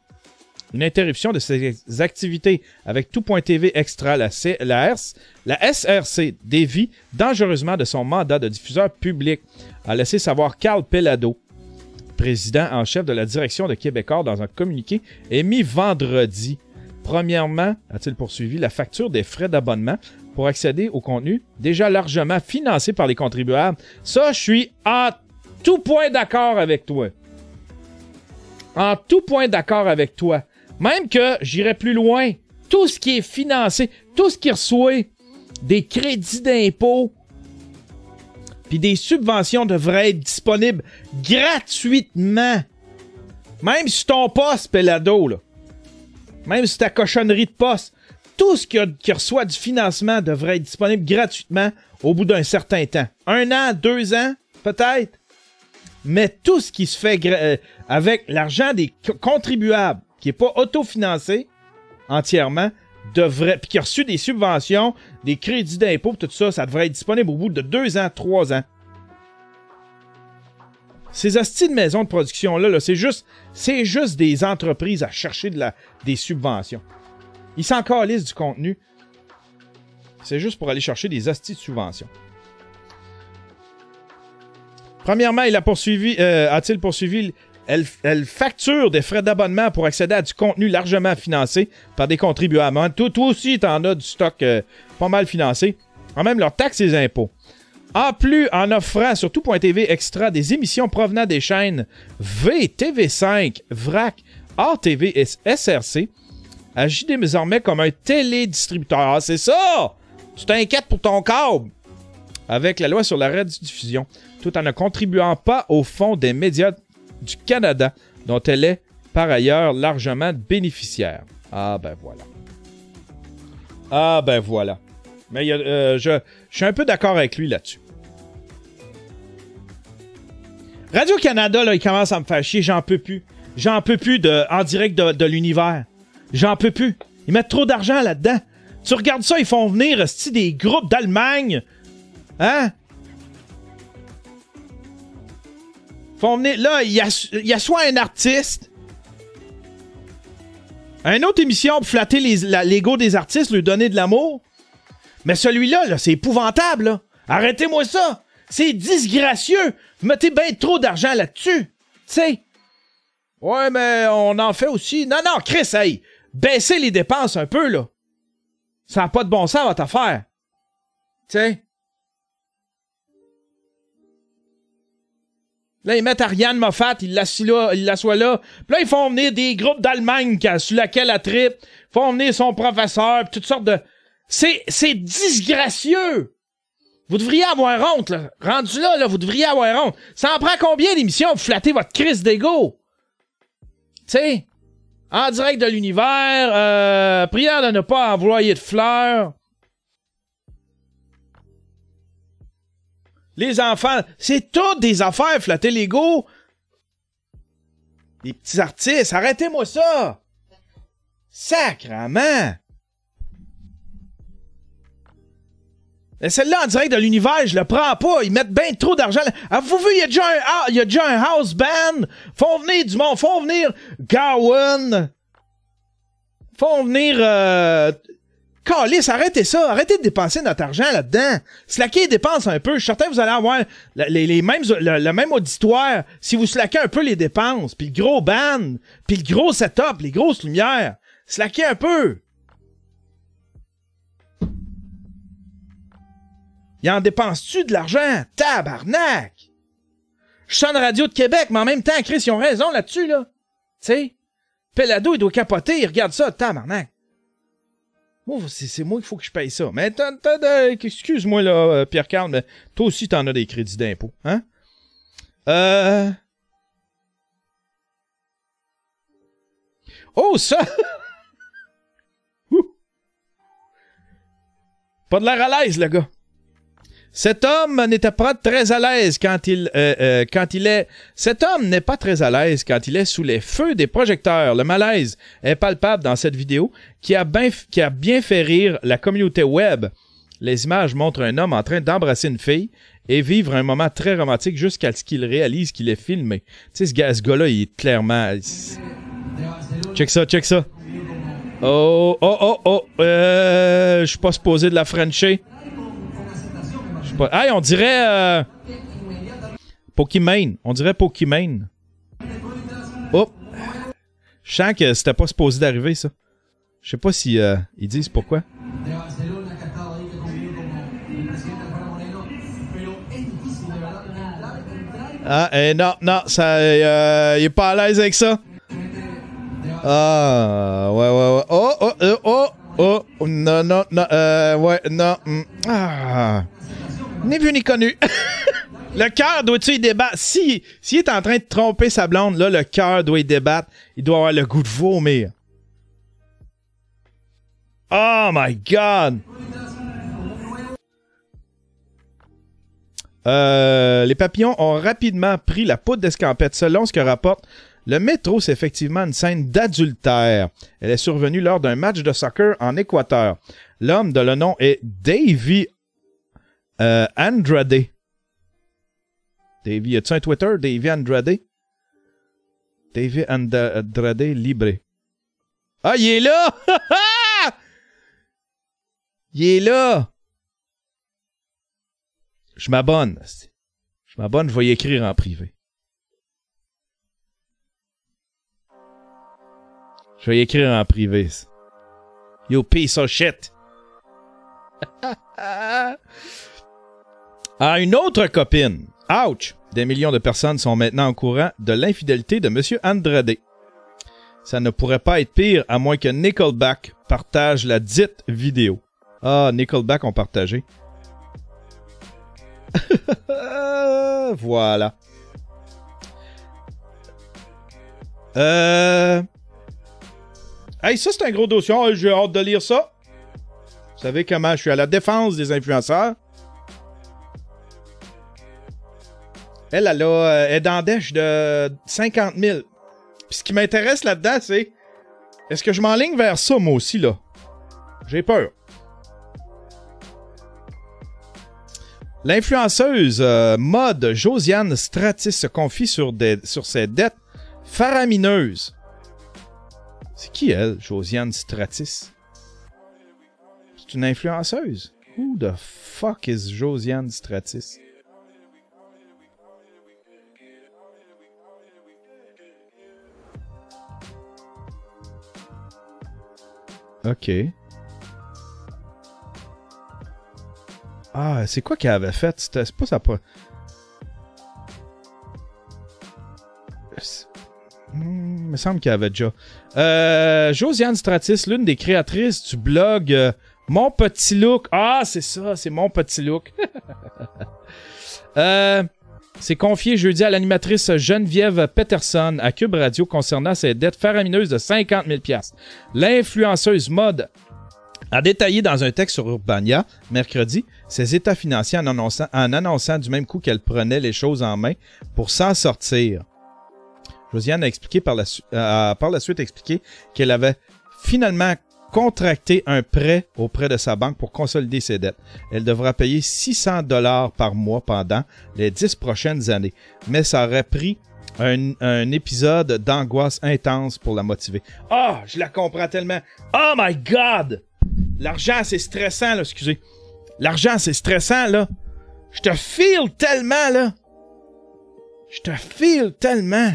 S1: une interruption de ces activités avec tout.tv extra. La, C- la, RS la SRC dévie dangereusement de son mandat de diffuseur public, a laissé savoir Carl Pellado, président en chef de la direction de Québécois dans un communiqué émis vendredi. Premièrement, a-t-il poursuivi, la facture des frais d'abonnement pour accéder au contenu déjà largement financé par les contribuables? Ça, je suis en tout point d'accord avec toi. En tout point d'accord avec toi. Même que j'irais plus loin. Tout ce qui est financé, tout ce qui reçoit des crédits d'impôt, puis des subventions devraient être disponibles gratuitement. Même si ton poste, Pelado, là. Même si ta cochonnerie de poste, tout ce qui, qui reçoit du financement devrait être disponible gratuitement au bout d'un certain temps. Un an, deux ans, peut-être. Mais tout ce qui se fait euh, avec l'argent des co- contribuables, qui n'est pas autofinancé entièrement, devrait, puis qui a reçu des subventions, des crédits d'impôt, tout ça, ça devrait être disponible au bout de deux ans, trois ans. Ces hosties de maisons de production-là, là, c'est juste, juste des entreprises à chercher des subventions. Ils s'en du contenu. C'est juste pour aller chercher des hosties de subventions. Premièrement, il a poursuivi, euh, a-t-il poursuivi, elle, facture des frais d'abonnement pour accéder à du contenu largement financé par des contribuables. Toi, aussi, t'en as du stock euh, pas mal financé. En même leurs taxes et impôts. En plus, en offrant sur tout.tv extra des émissions provenant des chaînes V, TV5, VRAC, RTV et SRC, agit désormais comme un télédistributeur. Ah, c'est ça! Tu t'inquiètes pour ton câble! Avec la loi sur la radiodiffusion, tout en ne contribuant pas au fonds des médias du Canada, dont elle est par ailleurs largement bénéficiaire. Ah ben voilà. Ah ben voilà. Mais euh, je, je suis un peu d'accord avec lui là-dessus. Radio-Canada, là, il commence à me faire chier, j'en peux plus. J'en peux plus de, en direct de, de l'univers. J'en peux plus. Ils mettent trop d'argent là-dedans. Tu regardes ça, ils font venir des groupes d'Allemagne. Hein? Font venir. Là, il y a, y a soit un artiste. Une autre émission pour flatter l'ego des artistes, lui donner de l'amour. Mais celui-là, là, c'est épouvantable. Arrêtez-moi ça. C'est disgracieux. Vous mettez bien trop d'argent là-dessus. Tu. Ouais, mais on en fait aussi. Non, non, Chris, hey, baissez les dépenses un peu, là. Ça n'a pas de bon sens, votre affaire. Tu sais? Là, ils mettent Ariane Moffat, ils l'assoient là, ils là. Puis là, ils font venir des groupes d'Allemagne sur laquelle elle tripe. Ils font venir son professeur, puis toutes sortes de... C'est, c'est disgracieux! Vous devriez avoir honte, là. Rendu là, là, vous devriez avoir honte. Ça en prend combien d'émissions pour flatter votre crise d'ego? Tu sais, en direct de l'univers, euh, prière de ne pas envoyer de fleurs. Les enfants, c'est toutes des affaires, flatter l'ego. Les petits artistes, arrêtez-moi ça! Sacrement! Celle-là, en direct de l'univers, je le prends pas. Ils mettent bien trop d'argent. Avez-vous vu, il y a déjà un, il y a déjà un house band? Font venir du monde. Font venir Gowan. Font venir... Euh... Calice, arrêtez ça. Arrêtez de dépenser notre argent là-dedans. Slackez les dépenses un peu. Je suis certain que vous allez avoir les, mêmes, le, même auditoire si vous slackez un peu les dépenses. Puis le gros band. Puis le gros setup. Les grosses lumières. Slackez un peu. Il en dépense-tu de l'argent? Tabarnak! Je sonne Radio de Québec, mais en même temps, Chris, ils ont raison là-dessus, là. Tu sais? Pelado, il doit capoter, il regarde ça, tabarnak. C'est moi qu'il faut que je paye ça. Mais euh, excuse-moi là, euh, Pierre Carl, mais toi aussi t'en as des crédits d'impôt, hein? Euh. Oh, ça! Pas de l'air à l'aise, le gars. Cet homme n'était pas très à l'aise quand il euh, euh, quand il est cet homme n'est pas très à l'aise quand il est sous les feux des projecteurs. Le malaise est palpable dans cette vidéo qui a bien qui a bien fait rire la communauté web. Les images montrent un homme en train d'embrasser une fille et vivre un moment très romantique jusqu'à ce qu'il réalise qu'il est filmé. Tu sais ce gars ce gars-là, il est clairement Check ça, check ça. Oh oh oh oh euh, je suis pas supposé de la frencher. Pas. Hey, on dirait. Euh... Pokimane. On dirait Pokimane. Oh! Je sens que c'était pas supposé d'arriver, ça. Je sais pas si euh, ils disent pourquoi. Ah, eh, non, non, ça, euh, il est pas à l'aise avec ça. Ah, ouais, ouais, ouais. Oh, oh, oh, oh, oh, non, non, non, euh, ouais, non. mm, Ah. Ni vu ni connu. le cœur doit-tu y débattre? Si, s'il est en train de tromper sa blonde, là, le cœur doit y débattre. Il doit avoir le goût de vomir. Oh my God! Euh, les papillons ont rapidement pris la poudre d'escampette. Selon ce que rapporte le métro, c'est effectivement une scène d'adultère. Elle est survenue lors d'un match de soccer en Équateur. L'homme de le nom est Davy euh, Andrade. Davy, as-tu un Twitter? Davy Andrade? Davy And- Andrade Libre. Ah, il est là! il est là! Je m'abonne. Je m'abonne, je vais y écrire en privé. Je vais y écrire en privé. You piece of shit. À une autre copine. Ouch! Des millions de personnes sont maintenant au courant de l'infidélité de M. Andrade. Ça ne pourrait pas être pire à moins que Nickelback partage la dite vidéo. Ah, Nickelback ont partagé. voilà. Euh... Hey, ça, c'est un gros dossier. Ah, J'ai hâte de lire ça. Vous savez comment je suis à la défense des influenceurs. Elle, elle, a, euh, elle est dans de 50 000. Puis ce qui m'intéresse là-dedans, c'est est-ce que je m'enligne vers ça, moi aussi, là? J'ai peur. L'influenceuse euh, mode Josiane Stratis se confie sur, des- sur ses dettes faramineuses. C'est qui elle, Josiane Stratis? C'est une influenceuse? Who the fuck is Josiane Stratis? Ok. Ah, c'est quoi qu'elle avait fait? C'est pas sa... pro- Hmm, il me semble qu'elle avait déjà. Euh, Josiane Stratis, l'une des créatrices du blog euh, Mon Petit Look. Ah, c'est ça, c'est Mon Petit Look. euh, c'est confié jeudi à l'animatrice Geneviève Peterson à Cube Radio concernant ses dettes faramineuses de 50 000 L'influenceuse mode a détaillé dans un texte sur Urbania, mercredi, ses états financiers en annonçant, du même coup qu'elle prenait les choses en main pour s'en sortir. Josiane a expliqué par la, par la suite expliqué qu'elle avait finalement contracté un prêt auprès de sa banque pour consolider ses dettes. Elle devra payer 600 dollars par mois pendant les 10 prochaines années, mais ça aurait pris un, épisode d'angoisse intense pour la motiver. Ah, je la comprends tellement. Oh my God! L'argent, c'est stressant, là, excusez. L'argent, c'est stressant, là. Je te feel tellement, là. Je te feel tellement.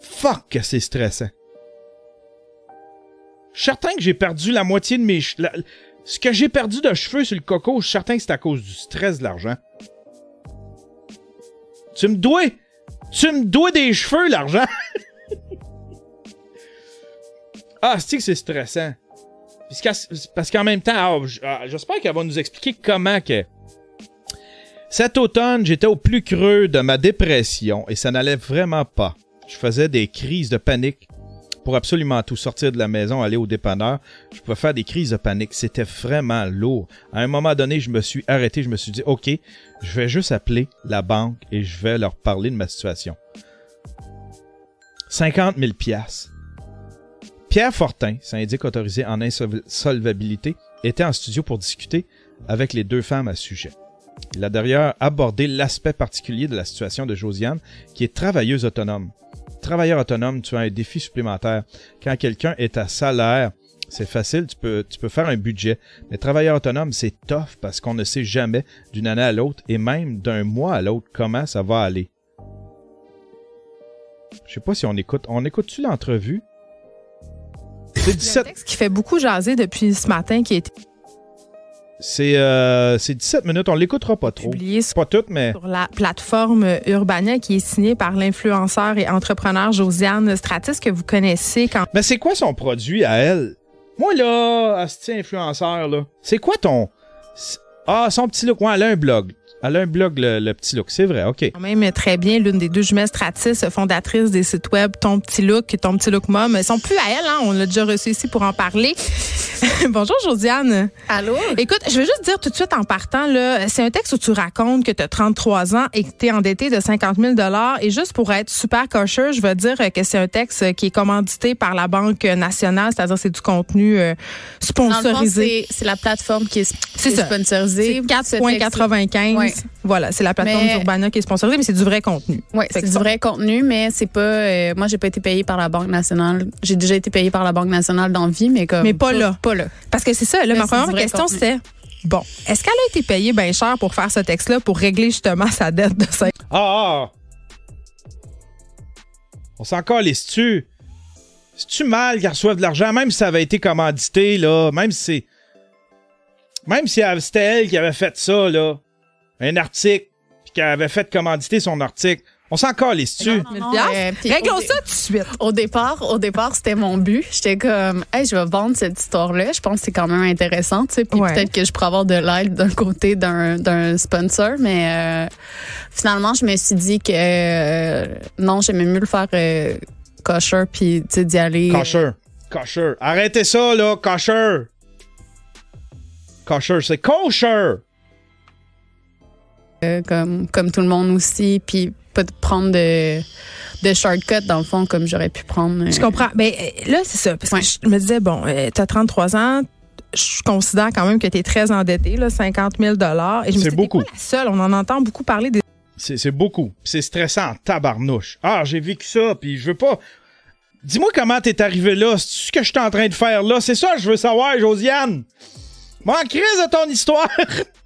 S1: Fuck c'est stressant. Je suis certain que j'ai perdu la moitié de mes... la- Ce que j'ai perdu de cheveux sur le coco, je suis certain que c'est à cause du stress de l'argent. Tu me dois... Tu me dois des cheveux, l'argent. ah, c'est que c'est stressant? Parce qu'en même temps, ah, ah, j'espère qu'elle va nous expliquer comment que... Cet automne, j'étais au plus creux de ma dépression et ça n'allait vraiment pas. Je faisais des crises de panique pour absolument tout sortir de la maison, aller au dépanneur. Je pouvais faire des crises de panique. C'était vraiment lourd. À un moment donné, je me suis arrêté. Je me suis dit, OK, je vais juste appeler la banque et je vais leur parler de ma situation. 50 000 piastres. Pierre Fortin, syndic autorisé en insolvabilité, était en studio pour discuter avec les deux femmes à sujet. Il a d'ailleurs abordé l'aspect particulier de la situation de Josiane, qui est travailleuse autonome. Travailleur autonome, tu as un défi supplémentaire. Quand quelqu'un est à salaire, c'est facile, tu peux, tu peux faire un budget. Mais travailleur autonome, c'est tough parce qu'on ne sait jamais d'une année à l'autre et même d'un mois à l'autre comment ça va aller. Je sais pas si on écoute. On écoute-tu l'entrevue? C'est
S8: Il y a un
S1: 17,
S8: texte qui fait beaucoup jaser depuis ce matin qui a été
S1: c'est, euh, c'est 17 minutes. On l'écoutera pas trop.
S8: publié
S1: Pas toutes, mais.
S8: sur la plateforme Urbania qui est signée par l'influenceur et entrepreneur Josiane Stratis que vous connaissez quand
S1: Mais c'est quoi son produit à elle? Moi, là, asti influenceur, là. C'est quoi ton. Ah, son petit look? Ouais, elle a un blog. Elle a un blog, le, le petit look. C'est vrai, OK.
S8: quand même très bien l'une des deux jumelles Stratis, fondatrice des sites web Ton Petit Look et Ton Petit Look Mom. Ils sont plus à elle, hein? on l'a déjà reçu ici pour en parler. Bonjour Josiane.
S9: Allô?
S8: Écoute, je veux juste dire tout de suite en partant, là, c'est un texte où tu racontes que tu as 33 ans et que tu es endetté de 50 000 Et juste pour être super cocheux, je veux dire que c'est un texte qui est commandité par la Banque nationale, c'est-à-dire c'est du contenu euh,
S9: Dans le fond,
S8: sponsorisé.
S9: c'est c'est la plateforme qui est, est
S8: ça.
S9: sponsorisée.
S8: C'est
S9: Ce texte-là.
S8: 4,95.
S9: Ouais.
S8: Voilà, c'est la plateforme
S9: Mais-
S8: Urbana qui est sponsorisée, mais c'est du vrai contenu.
S9: Oui, c'est du vrai contenu, mais c'est pas. euh, moi, j'ai pas été payée par la Banque nationale. J'ai déjà été payée par la Banque nationale dans vie, mais comme.
S8: Mais pas là.
S9: Pas là.
S8: Parce que c'est ça, là,
S9: Mais
S8: ma première question, c'est bon, est-ce qu'elle a été payée bien cher pour faire ce texte-là pour régler justement sa dette de 5
S1: Ah, ah! On s'en calisse-tu? C'est-tu mal qu'elle reçoive de l'argent, même si ça avait été commandité, là? Même si c'est. Même si elle- c'était elle qui avait fait ça, là? Un article, puis qu'elle avait fait commanditer son article. On s'en calisse-tu?
S9: Euh, puis
S8: Réglons ça tout de suite.
S9: Au départ, au départ, c'était mon but. J'étais comme, hey, je vais vendre cette histoire-là. Je pense que c'est quand même intéressant, tu sais. Puis
S8: Ouais.
S9: peut-être que je pourrais avoir de l'aide d'un côté d'un sponsor, mais euh, finalement, je me suis dit que euh, non, j'aimais mieux le faire euh, kosher puis tu sais d'y aller.
S1: Kosher. Kosher. Arrêtez ça, là, kosher. Kosher, c'est kosher.
S9: Euh, comme comme tout le monde aussi, puis pas de prendre de de shortcut dans le fond comme j'aurais pu prendre. euh,
S8: Je comprends. Ben, euh, là, c'est ça. Parce
S9: Ouais.
S8: que je me disais, bon, tu as 33 ans. Je considère quand même que tu es très endetté, là, 50 000 Et je me
S1: C'est beaucoup.
S8: pas la seule. On en entend beaucoup parler des
S1: C'est beaucoup. C'est stressant tabarnouche. Ah, j'ai vécu ça, puis je veux pas. Dis-moi comment t'es arrivé là. C'est ce que je suis en train de faire là. C'est ça que je veux savoir, Josiane. Moi, en crise de ton histoire.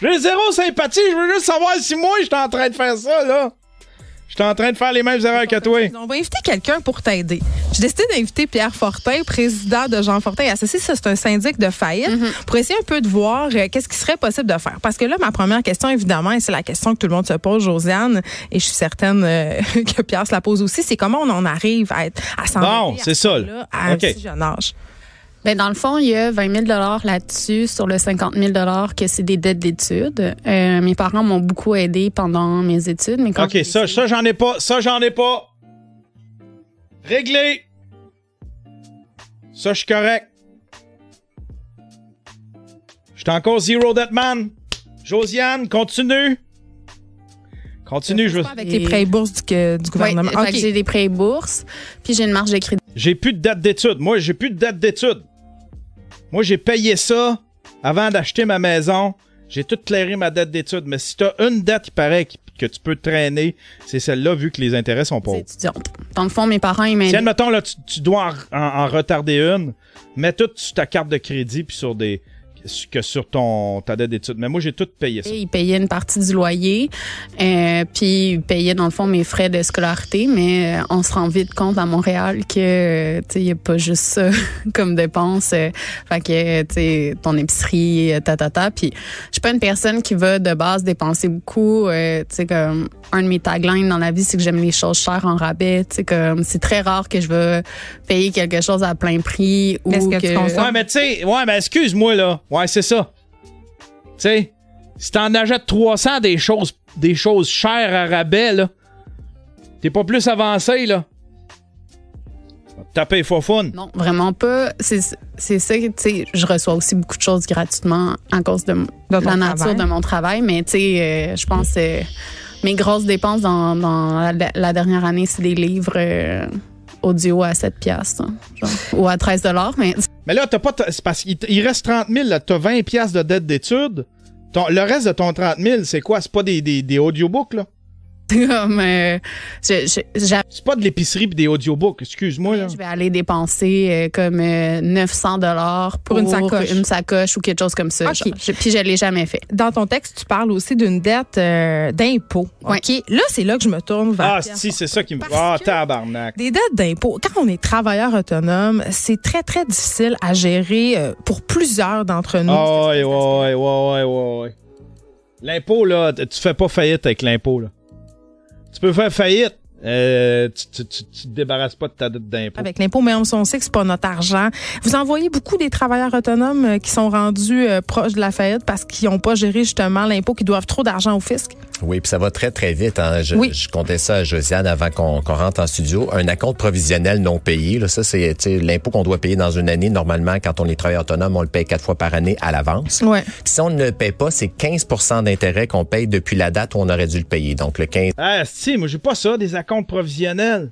S1: J'ai zéro sympathie. Je veux juste savoir si moi, j'étais en train de faire ça, là. J'étais en train de faire les mêmes erreurs que toi.
S8: On va inviter quelqu'un pour t'aider. J'ai décidé d'inviter Pierre Fortin, président de Jean Fortin et Associés. Ça, c'est un syndic de faillite, pour essayer un peu de voir euh, qu'est-ce qui serait possible de faire. Parce que là, ma première question, évidemment, et c'est la question que tout le monde se pose, Josiane, et je suis certaine euh, que Pierre se la pose aussi, c'est comment on en arrive à être à
S1: Bon, c'est ça, là.
S8: à
S1: OK.
S8: un si jeune âge?
S9: Ben, dans le fond, il y a 20 000 là-dessus sur le 50 000 que c'est des dettes d'études. Euh, mes parents m'ont beaucoup aidé pendant mes études. Mais quand
S1: Ok, ça, ça, j'en ai pas. Ça, j'en ai pas. Réglé. Ça, je suis correct. J'étais encore zero debt man. Josiane, continue. Continue, je veux.
S8: Avec les prêts et bourses du, que- du
S9: Ouais,
S8: gouvernement.
S9: fait que
S8: OK.
S9: j'ai des prêts et bourses, puis j'ai une marge de crédit.
S1: J'ai plus de date d'études. Moi, j'ai plus de date d'études. Moi, j'ai payé ça avant d'acheter ma maison. J'ai tout clairé ma dette d'études. Mais si t'as une dette, il paraît que tu peux traîner, c'est celle-là, vu que les intérêts sont pauvres.
S9: étudiante. Dans le fond, mes parents, ils m'aident.
S1: Tiens, mettons, là, tu, tu dois en, en- en retarder une, mets tout sur ta carte de crédit puis sur des que sur ton ta dette d'études. Mais moi, j'ai tout payé ça.
S9: Ils payaient une partie du loyer, euh, puis ils payaient dans le fond mes frais de scolarité, mais euh, on se rend vite compte à Montréal que tu il y a pas juste ça comme dépense. euh, fait que ton épicerie euh, ta ta ta. Puis je suis pas une personne qui va de base dépenser beaucoup. comme un de mes taglines dans la vie, c'est que j'aime les choses chères en rabais. Tu sais comme c'est très rare que je vais payer quelque chose à plein prix ou
S8: Est-ce que tu consommes?
S1: Ouais, mais tu sais, ouais, mais excuse-moi, là. Ouais, c'est ça. Tu sais, si t'en achètes 300 des choses, des choses chères à rabais, là, t'es pas plus avancé, là. Taper faux fun.
S9: Non, vraiment pas. C'est c'est ça, tu sais, je reçois aussi beaucoup de choses gratuitement à cause de, la nature
S8: travail.
S9: de mon travail, mais tu sais, euh, je pense euh, mes grosses dépenses dans, la, dernière année, c'est des livres euh, audio à 7 piastres, ou à 13 dollars, mais
S1: Mais là, t'as pas. parce qu'il reste 30 000, là. T'as 20 piastres de dette d'études. Le reste de ton 30 000, c'est quoi? C'est pas des, des, des audiobooks, là?
S9: comme euh,
S1: C'est pas de l'épicerie pis des audiobooks, excuse-moi, là.
S9: je vais aller dépenser euh, comme euh, 900 dollars pour,
S8: Pour une sacoche.
S9: une sacoche ou quelque chose comme ça.
S8: Ok.
S9: genre. Je- puis je l'ai jamais fait.
S8: Dans ton texte, tu parles aussi d'une dette euh, d'impôt.
S9: Ouais.
S8: OK? Là, c'est là que je me tourne vers
S1: Ah, si, c'est ça qui me. Ah, tabarnak.
S8: Des dettes d'impôt. Quand on est travailleur autonome, c'est très, très difficile à gérer euh, pour plusieurs d'entre nous.
S1: Ah, ouais, ouais, ouais, ouais, ouais, ouais. L'impôt, là, tu fais pas faillite avec l'impôt, là. Tu peux faire faillite. Euh, tu, tu, tu, te débarrasses pas de ta dette d'impôt.
S8: avec l'impôt, mais on sait que c'est pas notre argent. Vous en voyez beaucoup des travailleurs autonomes euh, qui sont rendus euh, proches de la faillite parce qu'ils n'ont pas géré justement l'impôt, qui doivent trop d'argent au fisc.
S10: Oui, puis ça va très, très vite. Hein. Je,
S8: Oui.
S10: je comptais ça à Josiane avant qu'on rentre en studio. Un acompte provisionnel non payé, là, ça, c'est tu sais, l'impôt qu'on doit payer dans une année. Normalement, quand on est travailleur autonome, on le paye quatre fois par année à l'avance.
S8: Ouais.
S10: Puis si on ne le paye pas, c'est 15% d'intérêt qu'on paye depuis la date où on aurait dû le payer. Donc, le 15
S1: Ah, si, moi, j'ai pas ça, des acomptes provisionnels.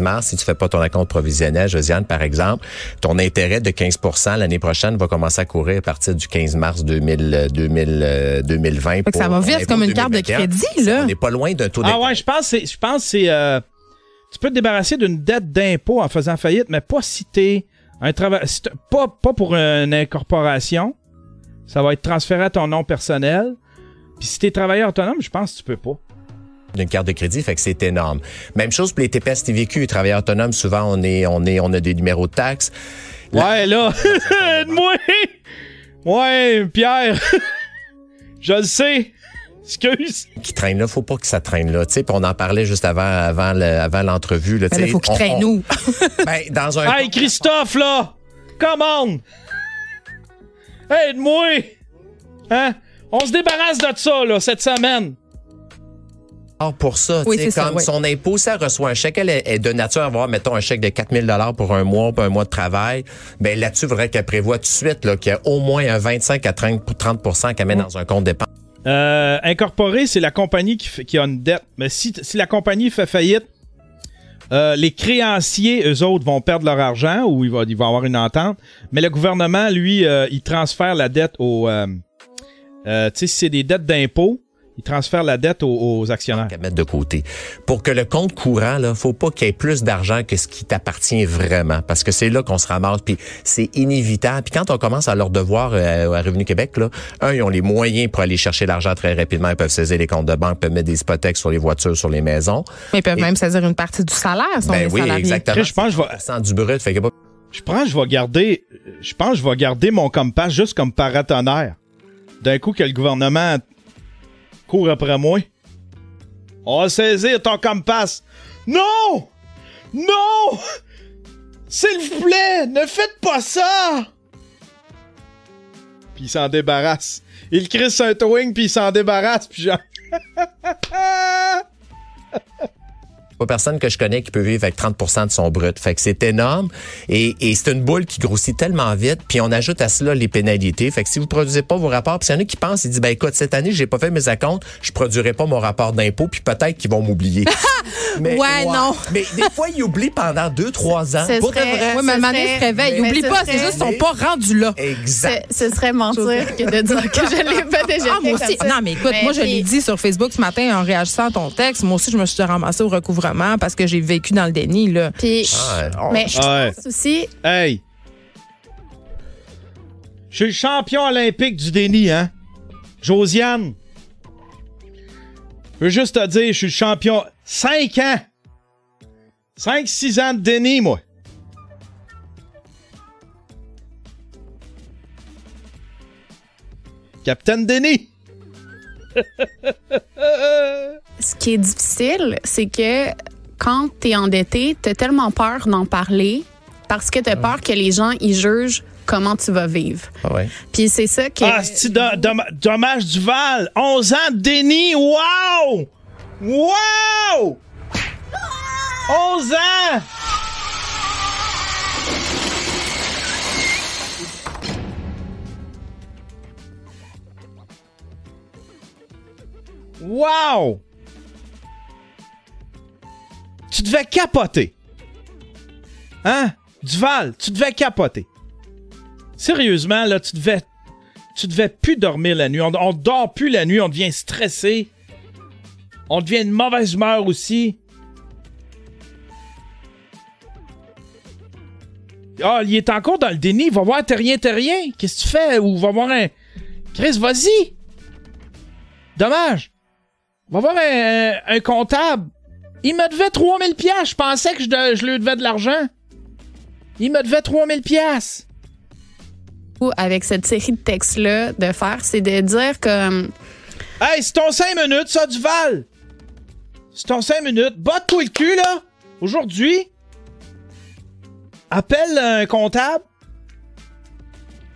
S10: Mars, si tu fais pas ton acompte provisionnel, Josiane, par exemple, ton intérêt de 15% l'année prochaine va commencer à courir à partir du 15 mars 2000, euh, 2000, euh, 2020. Pour
S8: ça va vite comme une carte de
S10: 2021.
S8: crédit, là.
S10: On n'est pas loin d'un taux
S1: Ah ouais, je pense que c'est, je pense que c'est, euh, tu peux te débarrasser d'une dette d'impôt en faisant faillite, mais pas si t'es un travail, si t'es- pas, pas pour une incorporation. Ça va être transféré à ton nom personnel. Puis si t'es travailleur autonome, je pense que tu peux pas.
S10: D'une carte de crédit, fait que c'est énorme. Même chose pour les TPS TVQ, les travailleurs autonomes, souvent on est on est on a des numéros de taxes.
S1: Ouais, là, moi, ouais, Pierre, je le sais. Excuse.
S10: qui traînent là, faut pas que ça traîne là, tu sais, on en parlait juste avant avant le- avant l'entrevue là, sais,
S8: faut qu'il
S10: on-
S8: traîne
S10: on-
S8: nous.
S10: Ben, dans un
S1: Hey, Christophe, là, commande. Aide-moi. Hein? On se débarrasse de ça, là, cette semaine.
S10: Pour ça,
S8: Oui,
S10: comme
S8: oui.
S10: son impôt, ça reçoit un chèque, elle est de nature à avoir, mettons, un chèque de 4000 dollars pour un mois, pour un mois de travail. Ben là-dessus, il faudrait qu'elle prévoit tout de suite là, qu'il y a au moins un 25 à 30, 30 qu'elle met dans un compte d'épargne.
S1: Euh, incorporé, c'est la compagnie qui, fait- qui a une dette. Mais si, si la compagnie fait faillite, euh, les créanciers, eux autres, vont perdre leur argent ou ils vont, ils vont avoir une entente. Mais le gouvernement, lui, euh, il transfère la dette aux... euh, euh, tu sais, si c'est des dettes d'impôt, il transfère la dette aux, aux actionnaires.
S10: qu'à mettre de côté. Pour que le compte courant, là, faut pas qu'il y ait plus d'argent que ce qui t'appartient vraiment, parce que c'est là qu'on se ramasse, puis c'est inévitable. Puis quand on commence à leur devoir euh, à Revenu Québec, là, un, ils ont les moyens pour aller chercher l'argent très rapidement, ils peuvent saisir les comptes de banque, peuvent mettre des hypothèques sur les voitures, sur les maisons.
S8: Mais ils peuvent
S10: Et-
S8: même saisir une partie du salaire, sont
S10: Ben oui,
S8: salariés.
S10: exactement.
S1: Je pense que je vais-
S10: 100 du brut, fait que pas
S1: Je pense que je vais garder... Je pense que je vais garder mon compass juste comme paratonnerre. D'un coup que le gouvernement après moi. On va saisir ton compass. Non! Non! S'il vous plaît, ne faites pas ça! Puis il s'en débarrasse. Il crisse un towing, puis il s'en débarrasse, puis genre...
S10: pas personne que je connais qui peut vivre avec 30% de son brut. Fait que c'est énorme et, et c'est une boule qui grossit tellement vite. Puis on ajoute à cela les pénalités. Fait que si vous produisez pas vos rapports, puis s'il y en a qui pensent, ils disent ben écoute cette année j'ai pas fait mes acomptes, je produirai pas mon rapport d'impôt, puis peut-être qu'ils vont m'oublier. Mais-
S8: Ouais, non.
S10: Mais des fois ils oublient pendant deux trois ans.
S9: Ce
S10: Pour
S9: serait-
S10: vrai.
S8: Oui, mais se réveille.
S9: mais
S8: Oublie
S9: ce
S8: pas,
S9: serait-
S8: c'est juste qu'ils sont pas rendus là.
S10: Exact.
S9: Ce, ce serait mentir que de dire que je l'ai pas déjà
S8: Ah,
S9: fait
S8: moi aussi. Non, mais écoute,
S9: Mais
S8: moi, je l'ai dit sur Facebook ce matin en réagissant à ton texte. Moi aussi, je me suis ramassée au recouvrement parce que j'ai vécu dans le déni, là.
S9: Puis,
S10: Ah,
S9: mais je
S1: Ouais.
S9: pense aussi,
S1: Hey! Je suis le champion olympique du déni, hein? Josiane! Je veux juste te dire, je suis le champion. 5 ans! 5-6 ans de déni, moi! Capitaine Déni!
S9: ce qui est difficile, c'est que quand tu es endetté, tu as tellement peur d'en parler parce que tu as peur que les gens ils jugent comment tu vas vivre.
S10: Ah ouais.
S9: Puis c'est ça que
S1: Ah, c'est do- dom- dommage Duval. 11 ans de déni. Wow! Wow! 11 ans! Wow! Tu devais capoter. Hein? Duval, tu devais capoter. Sérieusement, là, tu devais. Tu devais plus dormir la nuit. On, dort plus la nuit, on devient stressé. On devient de mauvaise humeur aussi. Ah, il est encore dans le déni. Va voir, t'es rien, t'es rien. Qu'est-ce que tu fais? Ou va voir un. Chris, vas-y! Dommage. Va voir un comptable. Il me devait 3000 pièces. Je pensais que je, de- je lui devais de l'argent. Il me devait 3000 pièces.
S9: avec cette série de textes-là de faire, c'est de dire comme
S1: Hey, c'est ton 5 minutes, ça, Duval! C'est ton 5 minutes. Batte-toi le cul, là! Aujourd'hui. Appelle un comptable.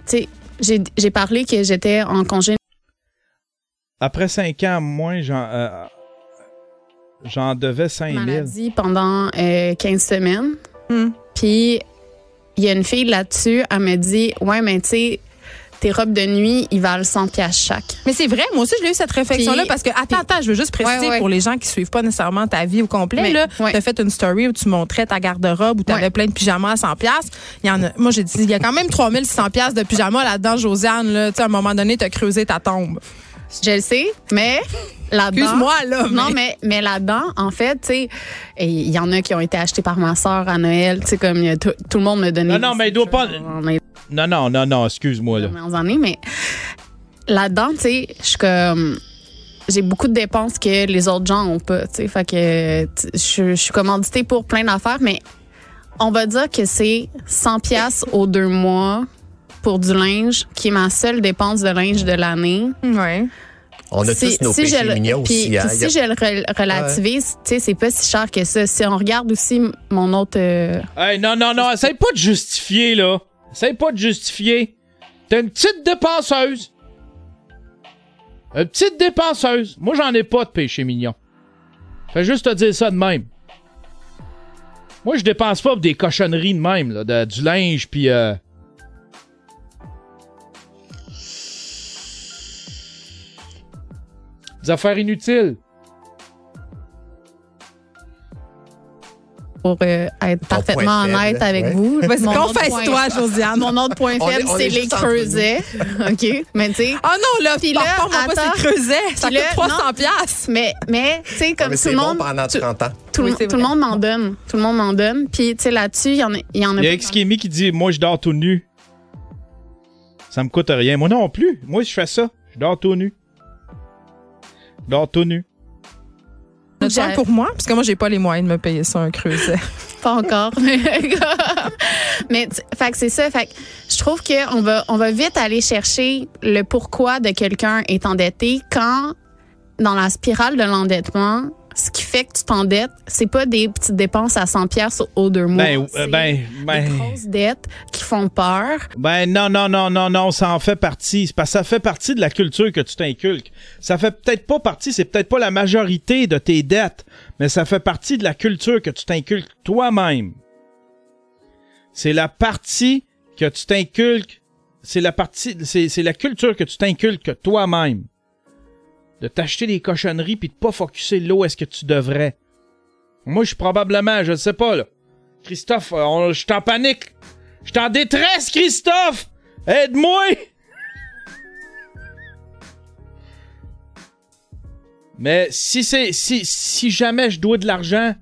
S9: tu sais, j'ai parlé que j'étais en congé
S1: Après 5 ans, moi, j'en, euh, j'en devais 5000.
S9: maladie pendant euh, 15 semaines. Puis il y a une fille là-dessus, elle me dit Ouais, mais tu sais, tes robes de nuit, ils valent 100 pièces chaque.
S8: Mais c'est vrai, moi aussi, j'ai eu cette réflexion-là parce que, attends, attends, je veux juste préciser
S9: Ouais, ouais.
S8: pour les gens qui suivent pas nécessairement ta vie au complet,
S9: Mais,
S8: là.
S9: ouais.
S8: T'as fait une story où tu montrais ta garde-robe où t'avais
S9: Ouais.
S8: plein de pyjamas à 100 pièces. Il y en a, moi, j'ai dit, il y a quand même 3600 pièces de pyjamas là-dedans, Josiane, là. Tu sais, à un moment donné, t'as creusé ta tombe.
S9: Je le sais, mais là-dedans.
S8: Excuse-moi, là,
S9: Non,
S8: mais-
S9: mais, là-dedans, en fait, tu sais, et il y en a qui ont été achetés par ma sœur à Noël. Tu sais, comme tout, tout le monde me donnait.
S1: Non, non, mais il doit pas. Non, non, non, non, excuse-moi, là.
S9: mais là-dedans, tu sais, je suis comme. J'ai beaucoup de dépenses que les autres gens ont pas, tu sais. Fait que je suis commanditée pour plein d'affaires, mais on va dire que c'est 100 pièces aux deux mois pour du linge, qui est ma seule dépense de linge de l'année.
S8: Ouais.
S10: On a
S9: Si-
S10: tous nos
S9: si
S10: péchés
S9: je
S10: mignons
S9: puis-
S10: aussi. hein.
S9: puis
S10: a-
S9: si je le re- relativise, tu sais, c'est pas si cher que ça. Si on regarde aussi mon autre. euh,
S1: Hey, non, non, non, essaye pas de justifier, là. Essaye pas de justifier. T'es une petite dépenseuse. Une petite dépenseuse. Moi, j'en ai pas de péché mignon. Fais juste te dire ça de même. Moi, je dépense pas pour des cochonneries de même, là, de- du linge, puis... Euh... Des affaires inutiles.
S9: pour euh, être parfaitement honnête
S10: faible,
S9: avec
S10: ouais.
S9: vous.
S8: Confesse-toi, Josiane.
S9: Mon autre point faible, c'est
S10: est
S9: les creusets. OK? Mais tu sais.
S8: Ah non, là,
S9: Puis
S8: là, moi pas
S9: attends.
S8: c'est creuset. Ça coûte
S9: là,
S8: 300
S9: non.
S8: pièces.
S9: Mais, mais tu sais, comme
S10: mais
S9: tout
S10: c'est
S9: le
S10: bon
S9: monde.
S10: pendant
S9: tout,
S10: 30 ans.
S9: tout le-
S8: Oui, c'est
S9: tout le
S8: vrai.
S9: monde m'en donne. Tout le monde m'en donne. Puis, tu sais, là-dessus, il y en a, il y en a
S1: Il y a qui dit Moi, je dors tout nu. Ça me coûte rien. Moi non plus. Moi, je fais ça. Je dors tout nu. Dors tout nu.
S8: Un pour moi? Parce que moi, j'ai pas les moyens de me payer ça, un creuset.
S9: Pas encore. mais tu- fait que c'est ça. Fait que je trouve qu'on va, on va vite aller chercher le pourquoi de quelqu'un est endetté quand, dans la spirale de l'endettement, ce qui fait que tu t'endettes, c'est pas des petites dépenses à 100 pièces aux deux mois.
S1: Ben, euh,
S9: C'est
S1: ben, ben.
S9: des grosses dettes qui font peur.
S1: Ben non, non, non, non, non, ça en fait partie. Parce que ça fait partie de la culture que tu t'inculques. Ça fait peut-être pas partie, c'est peut-être pas la majorité de tes dettes, mais ça fait partie de la culture que tu t'inculques toi-même. C'est la partie que tu t'inculques, c'est la partie, c'est, c'est la culture que tu t'inculques toi-même. De t'acheter des cochonneries puis de pas focuser là où est-ce que tu devrais. Moi, je suis probablement, je sais pas, là. Christophe, euh, je suis panique. Je suis en détresse, Christophe! Aide-moi! Mais si c'est. Si, si jamais je dois de l'argent,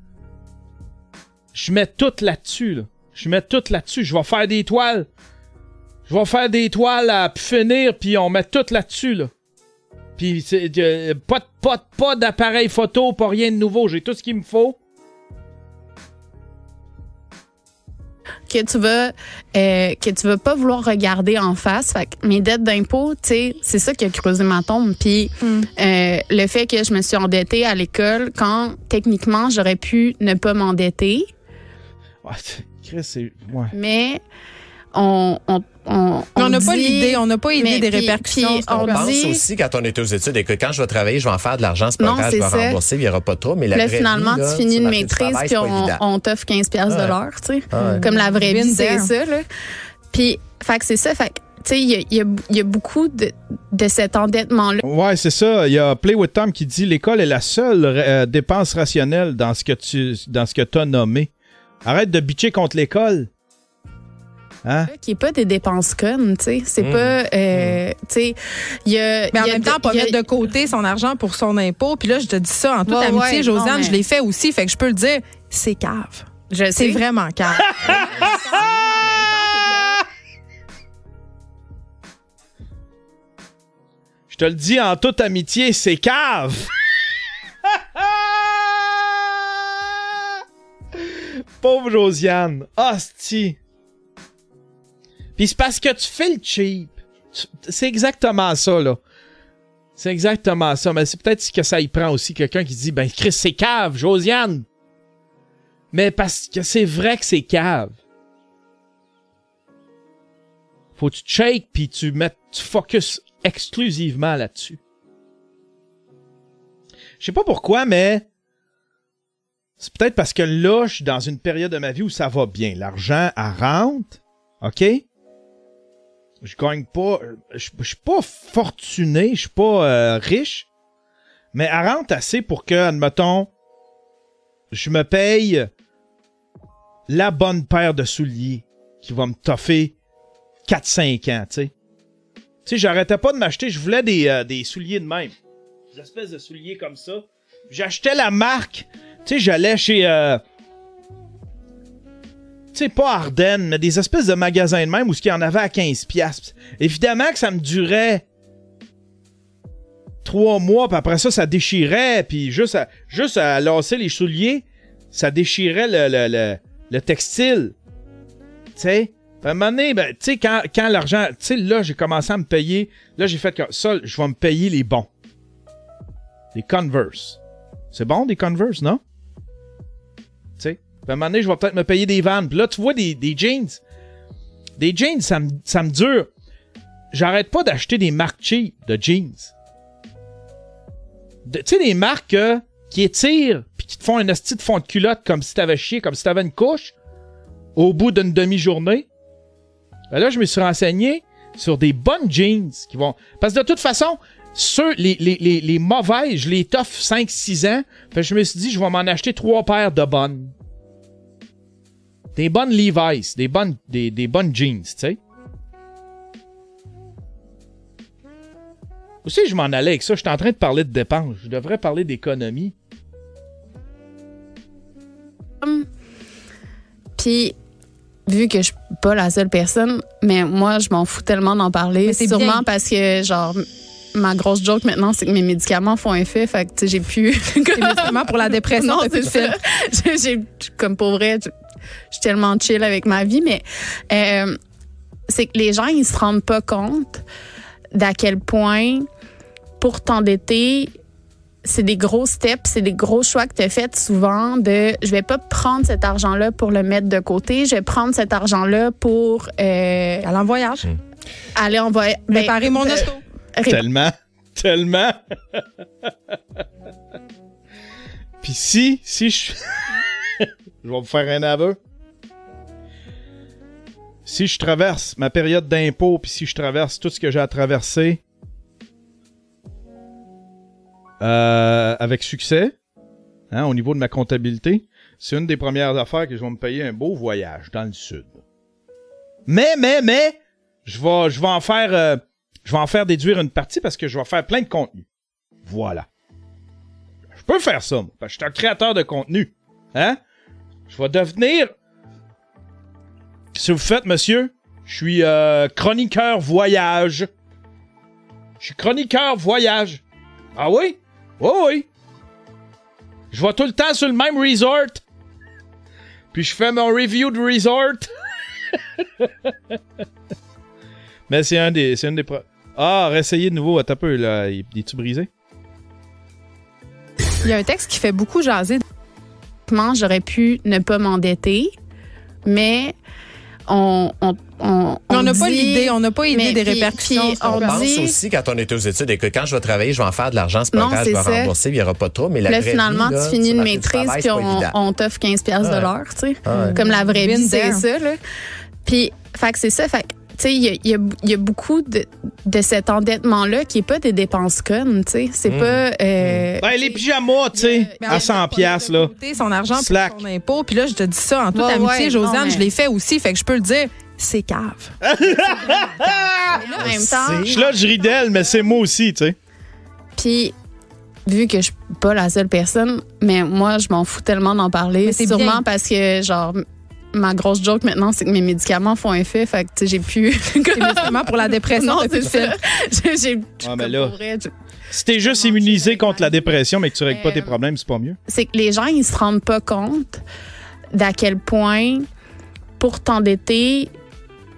S1: je mets tout là-dessus. Là. Je mets tout là-dessus. Je vais faire des toiles. Je vais faire des toiles à finir, puis on met tout là-dessus. Là. Puis c'est, euh, pas, de- pas, de- pas d'appareil photo, pas rien de nouveau. J'ai tout ce qu'il me faut.
S9: que tu vas euh, que tu vas pas vouloir regarder en face. Fait que mes dettes d'impôt, tu sais, c'est ça qui a creusé ma tombe. Puis euh, le fait que je me suis endettée à l'école quand techniquement j'aurais pu ne pas m'endetter,
S1: Ouais, Chris, c'est. Ouais.
S9: mais on, on on,
S8: On n'a pas l'idée, on n'a pas idée
S9: mais
S8: des
S9: puis-
S8: répercussions,
S9: puis on
S10: Je pense
S9: dit-
S10: aussi, quand on était aux études, écoute, quand je vais travailler, je vais en faire de l'argent, c'est pas
S9: Non,
S10: grave, je vais
S9: ça.
S10: rembourser, il n'y aura pas trop. Mais la
S9: finalement,
S10: vie, là,
S9: tu finis une maîtrise, puis on, on t'offre 15 piastres de
S10: Ouais.
S9: l'heure, tu sais.
S10: Ouais.
S9: Comme la vraie vie, c'est ça, là. Puis, fait que c'est ça. Fait que, tu sais, y y il y a beaucoup de, de cet endettement-là.
S1: Ouais, c'est ça. Il y a Play with Tom qui dit l'école est la seule euh, dépense rationnelle dans ce que tu dans ce que as nommé. Arrête de bitcher contre l'école. Hein?
S9: qui est pas des dépenses connes, tu sais. C'est
S10: Mm.
S9: pas, euh, tu sais, il y a.
S8: Mais en
S9: il y a
S8: même temps,
S9: de-
S8: pas
S9: a-
S8: mettre de côté son argent pour son impôt. Puis là, je te dis ça en toute
S9: Ouais,
S8: amitié,
S9: ouais,
S8: Josiane,
S9: non, mais-
S8: je l'ai fait aussi, fait que je peux le dire, c'est cave.
S9: Je
S8: C'est
S9: sais.
S8: vraiment cave.
S1: Je te le dis en toute amitié, c'est cave. Pauvre Josiane. Hostie. Puis c'est parce que tu fais le cheap. C'est exactement ça, là. C'est exactement ça. Mais c'est peut-être que ça y prend aussi quelqu'un qui dit Ben, Chris, c'est cave, Josiane. Mais parce que c'est vrai que c'est cave. Faut que tu shake puis tu mets, tu focus exclusivement là-dessus. Je sais pas pourquoi, mais c'est peut-être parce que là, je suis dans une période de ma vie où ça va bien. L'argent, elle rentre, ok? Je gagne pas, je, je suis pas fortuné, je suis pas euh, riche, mais elle rentre assez pour que, admettons, je me paye la bonne paire de souliers qui va me toffer 4-5 ans, tu sais. Tu sais, j'arrêtais pas de m'acheter, je voulais des, euh, des souliers de même. Des espèces de souliers comme ça. J'achetais la marque. Tu sais, j'allais chez. euh, tu sais, pas Ardennes, mais des espèces de magasins de même où ce qu'il y en avait à 15$. piastres. Évidemment que ça me durait trois mois, puis après ça, ça déchirait, puis juste à, juste à lasser les souliers, ça déchirait le, le, le, le textile. Tu sais? À un moment donné, ben, tu sais, quand, quand l'argent, tu sais, là, j'ai commencé à me payer, là, j'ai fait que ça, je vais me payer les bons. Les Converse. C'est bon, des Converse, non? Puis à un moment donné, je vais peut-être me payer des vannes. Là, tu vois, des, des jeans. Des jeans, ça me, ça me dure. J'arrête pas d'acheter des marques cheap de jeans. Tu sais, des marques euh, qui étirent puis qui te font un esti de fond de culotte comme si t'avais chié, comme si t'avais une couche au bout d'une demi-journée. Ben là, je me suis renseigné sur des bonnes jeans qui vont. Parce que de toute façon, ceux, les, les, les, les mauvais, je les toffe 5-6 ans. Je me suis dit, je vais m'en acheter trois paires de bonnes. Des bonnes Levi's, des bonnes, des, des bonnes jeans, tu sais. Aussi, je m'en allais avec ça. Je suis en train de parler de dépenses. Je devrais parler d'économie.
S9: Puis, vu que je suis pas la seule personne, mais moi, je m'en fous tellement d'en parler.
S8: C'est
S9: Sûrement
S8: bien.
S9: parce que, genre, ma grosse joke maintenant, c'est que mes médicaments font effet. Fait que, tu sais, j'ai pu.
S8: Les médicaments pour la dépression,
S9: non,
S8: plus
S9: c'est ça. J'ai- comme pour vrai, je suis tellement chill avec ma vie, mais euh, c'est que les gens, ils se rendent pas compte d'à quel point, pour t'endetter, c'est des gros steps, c'est des gros choix que tu as fait souvent de je vais pas prendre cet argent-là pour le mettre de côté, je vais prendre cet argent-là pour euh,
S8: aller en voyage.
S9: aller en voyage.
S8: Réparer mon auto.
S1: Tellement, tellement. Puis si, si je... je vais vous faire un aveu. Si je traverse ma période d'impôt, puis si je traverse tout ce que j'ai à traverser euh, avec succès, hein, au niveau de ma comptabilité, c'est une des premières affaires que je vais me payer un beau voyage dans le sud. Mais, mais, mais, je vais, je vais en faire, euh, je vais en faire déduire une partie parce que je vais faire plein de contenu. Voilà. Je peux faire ça, moi, parce que je suis un créateur de contenu. Hein? Je vais devenir. Que vous faites, monsieur? Je suis euh, chroniqueur voyage. Je suis chroniqueur voyage. Ah oui? Oui, oui. Je vais tout le temps sur le même resort. Puis je fais mon review de resort. Mais c'est un des. Ah, réessayer de nouveau. Attends un peu, là. Il est-tu brisé?
S8: Il y a un texte qui fait beaucoup jaser.
S9: J'aurais pu ne pas m'endetter, mais on, on, on,
S8: n'a pas l'idée, on n'a pas idée des
S9: puis-
S8: répercussions.
S9: puis on
S10: On pense
S9: dit-
S10: aussi, quand on est aux études, et que quand je vais travailler, je vais en faire de l'argent, c'est pas
S9: Non,
S10: grave, je vais
S9: ça.
S10: rembourser, il n'y aura pas trop. Mais la
S9: Là,
S10: vraie
S9: finalement,
S10: vie, là,
S9: tu finis une maîtrise, puis on, on t'offre 15 piastres
S10: Ouais.
S9: de l'heure, tu sais.
S10: Ouais.
S9: Comme la vraie vie, c'est ça, là. Puis, fait que c'est ça, fait que, il y a, il y a- il y a beaucoup de, de cet endettement-là qui est pas des dépenses connes, tu sais. C'est
S10: Mm.
S9: pas... euh,
S1: Ben, les pyjamas, tu sais, à 100 piastres, là.
S8: son argent pour son impôt. Puis là, je te dis ça en toute
S9: Ouais,
S8: amitié,
S9: ouais,
S8: Josiane,
S9: non, mais-
S8: je l'ai fait aussi, fait que je peux le dire, c'est cave.
S9: mais là, en même temps...
S1: Je suis là, je ris d'elle, mais c'est moi aussi, tu sais.
S9: Puis, vu que je suis pas la seule personne, mais moi, je m'en fous tellement d'en parler. Sûrement
S8: bien.
S9: parce que, genre, ma grosse joke maintenant, c'est que mes médicaments font effet. Fait que, tu sais, j'ai pu.
S8: C'est médicaments pour la dépression.
S9: non, c'est ça. J'ai-
S1: Ah, mais là-
S9: vrai,
S1: Si t'es juste immunisé contre la dépression, mais que tu règles pas tes
S9: Euh,
S1: problèmes, c'est pas mieux.
S9: c'est que les gens, ils se rendent pas compte d'à quel point, pour t'endetter,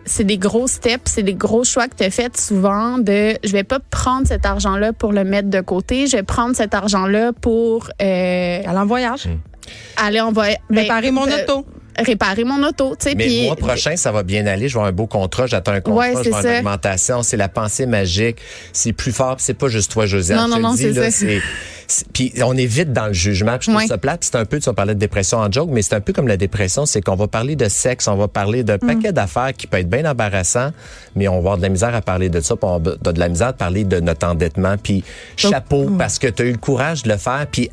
S9: c'est des gros steps, c'est des gros choix que tu as fait souvent de je vais pas prendre cet argent-là pour le mettre de côté, je vais prendre cet argent-là pour euh,
S8: Aller en voyage.
S9: aller en voyage.
S8: Réparer mon
S9: euh,
S8: auto.
S9: Réparer mon auto, tu sais.
S10: Mais le mois prochain, ça va bien aller. Je vais avoir un beau contrat. J'attends un contrat.
S9: Ouais,
S10: je vais avoir une augmentation. C'est la pensée magique. C'est plus fort. C'est pas juste toi, Josiane.
S9: Non, non, non, c'est ça.
S10: Puis on est vite dans le jugement. Puis je trouve
S9: Ouais.
S10: ça plate. C'est un peu, tu vas parler de dépression en joke, mais c'est un peu comme la dépression. C'est qu'on va parler de sexe, on va parler d'un
S9: Mm.
S10: paquet d'affaires qui peut être bien embarrassant, mais on va avoir de la misère à parler de ça. Puis on va de de la misère à parler de notre endettement. Puis chapeau, parce que tu as eu le courage de le faire. Puis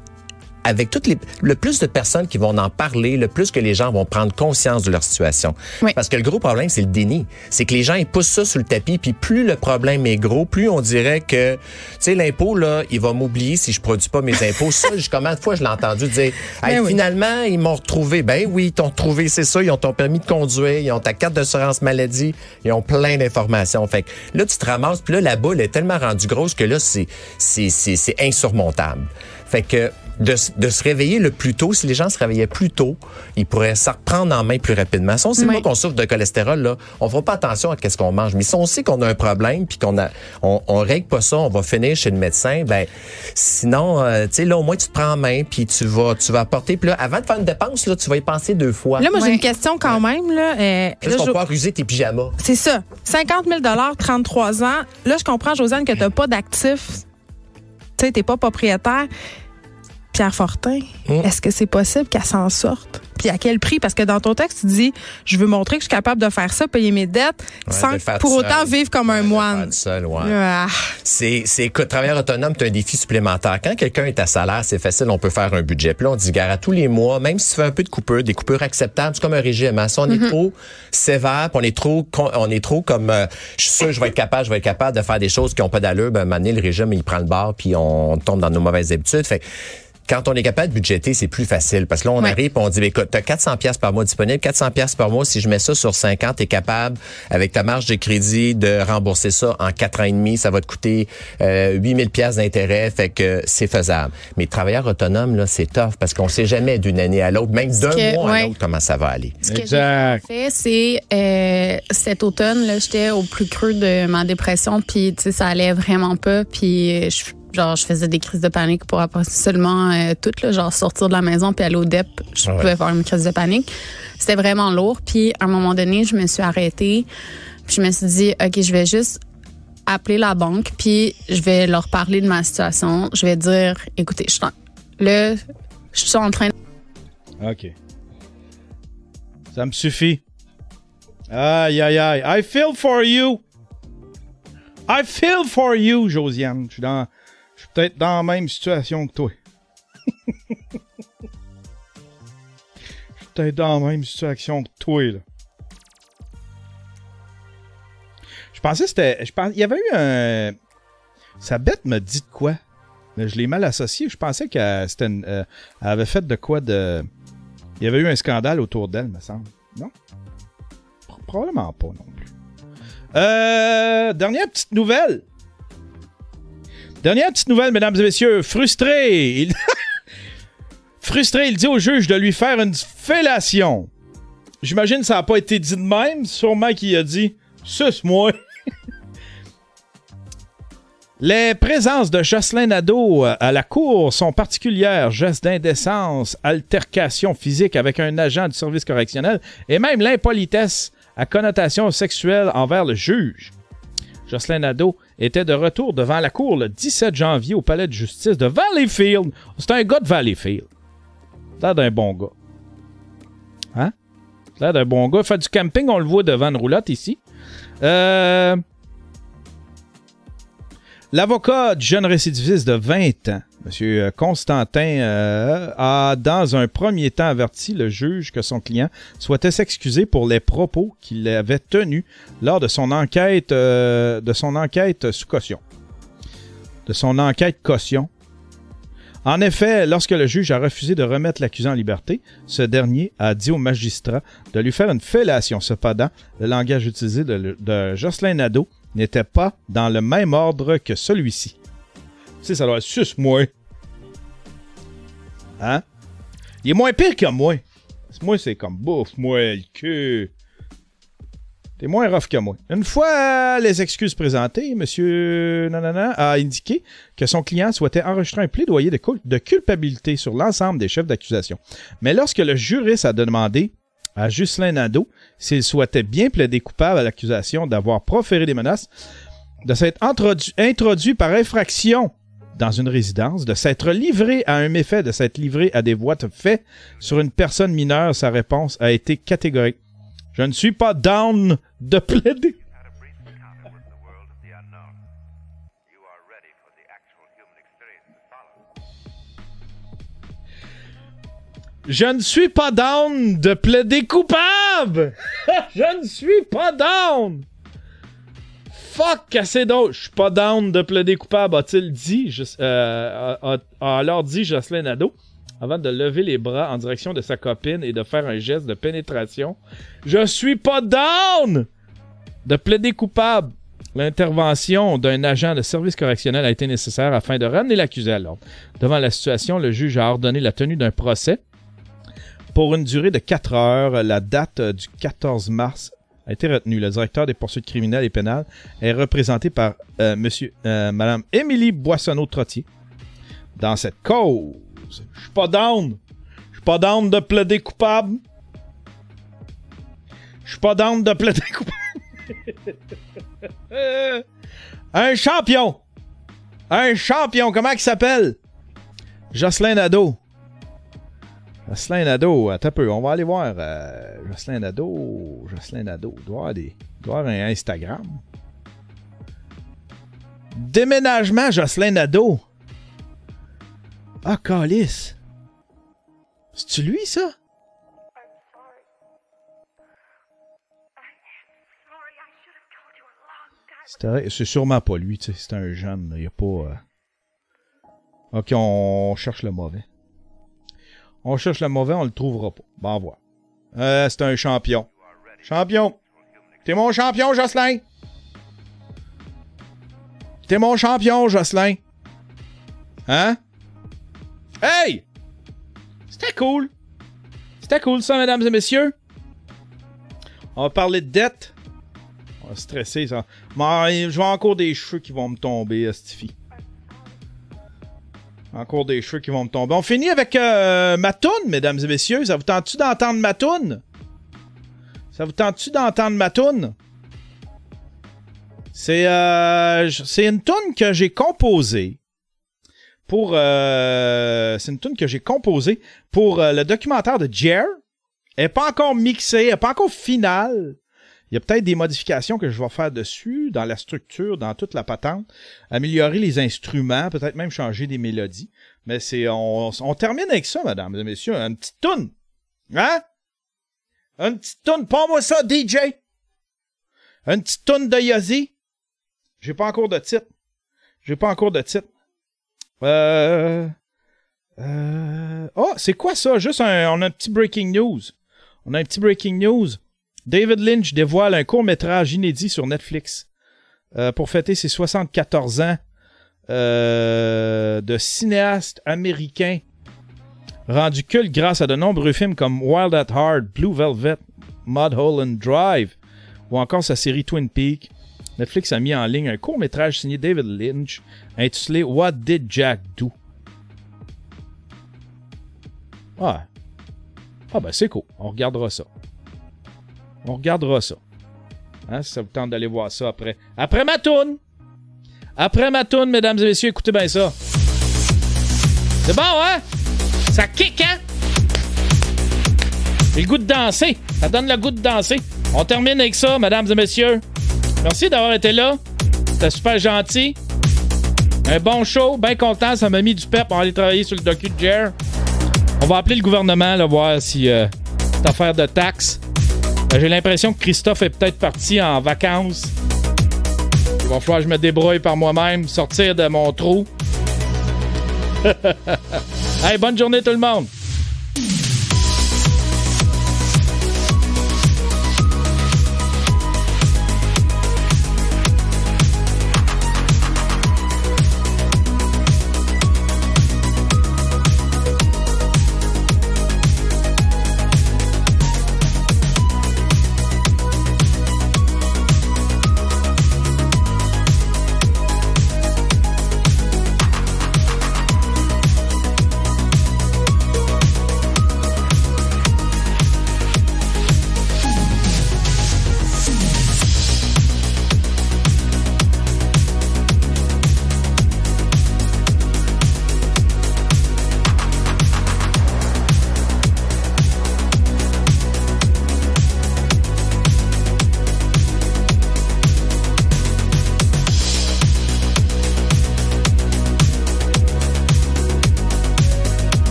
S10: avec toutes les le plus de personnes qui vont en parler, le plus que les gens vont prendre conscience de leur situation.
S9: Oui.
S10: Parce que le gros problème, c'est le déni. C'est que les gens ils poussent ça sur le tapis, puis plus le problème est gros, plus on dirait que tu sais l'impôt là, il va m'oublier si je produis pas mes impôts. ça, je- combien de fois je l'ai entendu dire Hey,
S8: Ben oui.
S10: finalement, ils m'ont retrouvé. Ben oui, ils t'ont retrouvé, c'est ça, ils ont ton permis de conduire, ils ont ta carte d'assurance maladie, ils ont plein d'informations. Fait que là tu te ramasses, puis là la boule est tellement rendue grosse que là c'est c'est c'est c'est insurmontable. Fait que de, se réveiller le plus tôt, si les gens se réveillaient plus tôt, ils pourraient s'en reprendre en main plus rapidement. Si on sait
S9: Oui.
S10: pas qu'on souffre de cholestérol, là, on fera pas attention à qu'est-ce qu'on mange. Mais si on sait qu'on a un problème puis qu'on a, on, on règle pas ça, on va finir chez le médecin, ben, sinon, euh, tu sais, là, au moins, tu te prends en main puis tu vas, tu vas apporter. Puis là, avant de faire une dépense, là, tu vas y penser deux fois.
S8: Là, moi, j'ai une question quand même. Là, Euh,
S10: Juste
S8: là,
S10: pour
S8: je-
S10: pouvoir user tes pyjamas.
S8: C'est ça. 50 000 33 ans. Là, je comprends, Josiane, que tu n'as pas d'actifs. Tu sais, tu n'es pas propriétaire. Pierre Fortin,
S10: Mm.
S8: est-ce que c'est possible qu'elle s'en sorte? Puis à quel prix? Parce que dans ton texte, tu dis, je veux montrer que je suis capable de faire ça, payer mes dettes,
S10: Ouais,
S8: sans pour autant
S10: seul.
S8: vivre comme un
S10: Ouais,
S8: moine.
S10: ouais.
S8: Ah.
S10: C'est, c'est, écoute, travailleur autonome, c'est un défi supplémentaire. Quand quelqu'un est à salaire, c'est facile, on peut faire un budget. Puis là, on dit, gare à tous les mois, même si tu fais un peu de coupure, des coupures acceptables, c'est comme un régime. Hein. Si on est trop sévère, puis on est trop, on est trop comme, euh, je suis sûr, je vais être capable, je vais être capable de faire des choses qui ont pas d'allure, ben, à un moment donné, le régime, il prend le bar, puis on tombe dans nos mauvaises habitudes. Fait quand on est capable de budgéter, c'est plus facile parce que là on
S9: Ouais.
S10: arrive et on dit ben, écoute, tu as 400 pièces par mois disponible, 400 pièces par mois, si je mets ça sur 50, tu es capable avec ta marge de crédit de rembourser ça en 4 ans et demi, ça va te coûter euh, 8000 pièces d'intérêt, fait que c'est faisable. Mais travailleur autonome là, c'est tough parce qu'on sait jamais d'une année à l'autre, même d'un
S9: que-
S10: mois à l'autre comment ça va aller.
S9: Ce que
S1: Exact.
S9: j'ai fait, c'est euh, cet automne, là, j'étais au plus creux de ma dépression, puis tu sais, ça allait vraiment pas, puis euh, je, genre, je faisais des crises de panique pour après seulement euh, tout, là, genre sortir de la maison puis aller au DEP, je
S10: Ouais.
S9: pouvais faire une crise de panique. C'était vraiment lourd, puis à un moment donné, je me suis arrêtée, puis je me suis dit, ok, je vais juste appeler la banque, puis je vais leur parler de ma situation. Je vais dire, écoutez, je suis en- là, je suis en train
S1: OK. Ça me suffit. Aïe, aïe, aïe. I feel for you. I feel for you, Josiane. Je suis dans. Peut-être dans la même situation que toi. Peut-être dans la même situation que toi, là. Je pensais que c'était. Je pense, il y avait eu un. Sa bête me dit de quoi? Mais je l'ai mal associé. Je pensais qu'elle euh, avait fait de quoi de. Il y avait eu un scandale autour d'elle, me semble. Non? Probablement pas non plus. Euh, dernière petite nouvelle. Dernière petite nouvelle, mesdames et messieurs. Frustré. Il... Frustré, il dit au juge de lui faire une fellation. J'imagine que ça n'a pas été dit de même. Sûrement qu'il a dit Suce-moi. Les présences de Jocelyn Nadeau euh, à la cour sont particulières. Gestes d'indécence, altercation physique avec un agent du service correctionnel et même l'impolitesse à connotation sexuelle envers le juge. Jocelyn Nadeau était de retour devant la cour le 17 janvier au palais de justice de Valleyfield. C'est un gars de Valleyfield. L'air d'un bon gars. Hein? L'air d'un bon gars. Il fait du camping, on le voit devant une roulotte ici. Euh... L'avocat du jeune récidiviste de 20 ans, M. Constantin, euh, a dans un premier temps averti le juge que son client souhaitait s'excuser pour les propos qu'il avait tenus lors de son enquête, euh, de son enquête sous caution. De son enquête caution. En effet, lorsque le juge a refusé de remettre l'accusé en liberté, ce dernier a dit au magistrat de lui faire une fellation. Cependant, le langage utilisé de Jocelyn Nadeau n'était pas dans le même ordre que celui-ci. Sais, ça être sus moi. Hein? Il est moins pire que moi. Moi, c'est comme bouffe, moi, le cul. T'es moins rough que moi. Une fois les excuses présentées, M. Nanana a indiqué que son client souhaitait enregistrer un plaidoyer de, cul- de culpabilité sur l'ensemble des chefs d'accusation. Mais lorsque le juriste a demandé à Ghislain Nadeau s'il souhaitait bien plaider coupable à l'accusation d'avoir proféré des menaces, de s'être introdu- introduit par infraction dans une résidence, de s'être livré à un méfait, de s'être livré à des voies de fait sur une personne mineure, sa réponse a été catégorique. Je ne suis pas down de plaider. Je ne suis pas down de plaider coupable. Je ne suis pas down. Fuck, assez d'autres. Je suis pas down de plaider coupable, a-t-il dit, euh, a, alors dit Jocelyn Nadeau, avant de lever les bras en direction de sa copine et de faire un geste de pénétration. Je suis pas down de plaider coupable. L'intervention d'un agent de service correctionnel a été nécessaire afin de ramener l'accusé à l'ordre. Devant la situation, le juge a ordonné la tenue d'un procès pour une durée de 4 heures. La date du 14 mars a été retenue. Le directeur des poursuites criminelles et pénales est représenté par euh, monsieur, euh, Émilie Boissonneau-Trottier. Dans cette cause, je suis pas down. Je suis pas down de plaider coupable. Je suis pas down de plaider coupable. Un champion. Un champion. Comment il s'appelle? Jocelyn Nadeau. Jocelyn Nadeau, attends peu, on va aller voir. euh, Jocelyn Nadeau, Jocelyn Nadeau, doit avoir, avoir un Instagram. Déménagement Jocelyn Nadeau. Ah, calice. C'est-tu lui, ça? C'est sûrement pas lui, c'est un jeune, il a pas... euh, Ok, on cherche le mauvais. On cherche le mauvais, on le trouvera pas. Va voir. Euh, c'est un champion. Champion. T'es mon champion, Jocelyn? T'es mon champion, Jocelyn? Hein? Hey! C'était cool. C'était cool, ça, mesdames et messieurs. On va parler de dette. On va stresser, ça. Mais, je vais encore des cheveux qui vont me tomber, Stifi. Encore des cheveux qui vont me tomber. On finit avec euh, ma toune, mesdames et messieurs. Ça vous tente-tu d'entendre ma toune? Ça vous tente-tu d'entendre ma toune? C'est euh, une toune que j'ai composée pour euh, c'est une tune que j'ai composée pour euh, le documentaire de Jer. Elle n'est pas encore mixée, elle n'est pas encore finale. Il y a peut-être des modifications que je vais faire dessus, dans la structure, dans toute la patente, améliorer les instruments, peut-être même changer des mélodies. Mais c'est on, termine avec ça, mesdames et messieurs, une petite toune. Hein? Une petite toune, pas moi ça, DJ. Une petite toune de Yazzie. J'ai pas encore de titre. J'ai pas encore de titre. Euh... Euh... Oh, c'est quoi ça? Juste un, on a un petit breaking news. On a un petit breaking news. David Lynch dévoile un court-métrage inédit sur Netflix euh, pour fêter ses 74 ans euh, de cinéaste américain rendu culte grâce à de nombreux films comme Wild at Heart, Blue Velvet, Mudhole Drive ou encore sa série Twin Peaks. Netflix a mis en ligne un court-métrage signé David Lynch intitulé What Did Jack Do? Ah, ah ben c'est cool, on regardera ça. On regardera ça. Hein, si ça vous tente d'aller voir ça après. Après ma toune! Après ma toune, mesdames et messieurs, écoutez bien ça. C'est bon, hein? Ça kick, hein? J'ai le goût de danser. Ça donne le goût de danser. On termine avec ça, mesdames et messieurs. Merci d'avoir été là. C'était super gentil. Un bon show, bien content. Ça m'a mis du pep pour aller travailler sur le docu de. On va appeler le gouvernement, là, voir si euh, affaire de taxes. Euh, J'ai l'impression que Christophe est peut-être parti en vacances. Il va falloir que je me débrouille par moi-même, sortir de mon trou. hey, bonne journée tout le monde!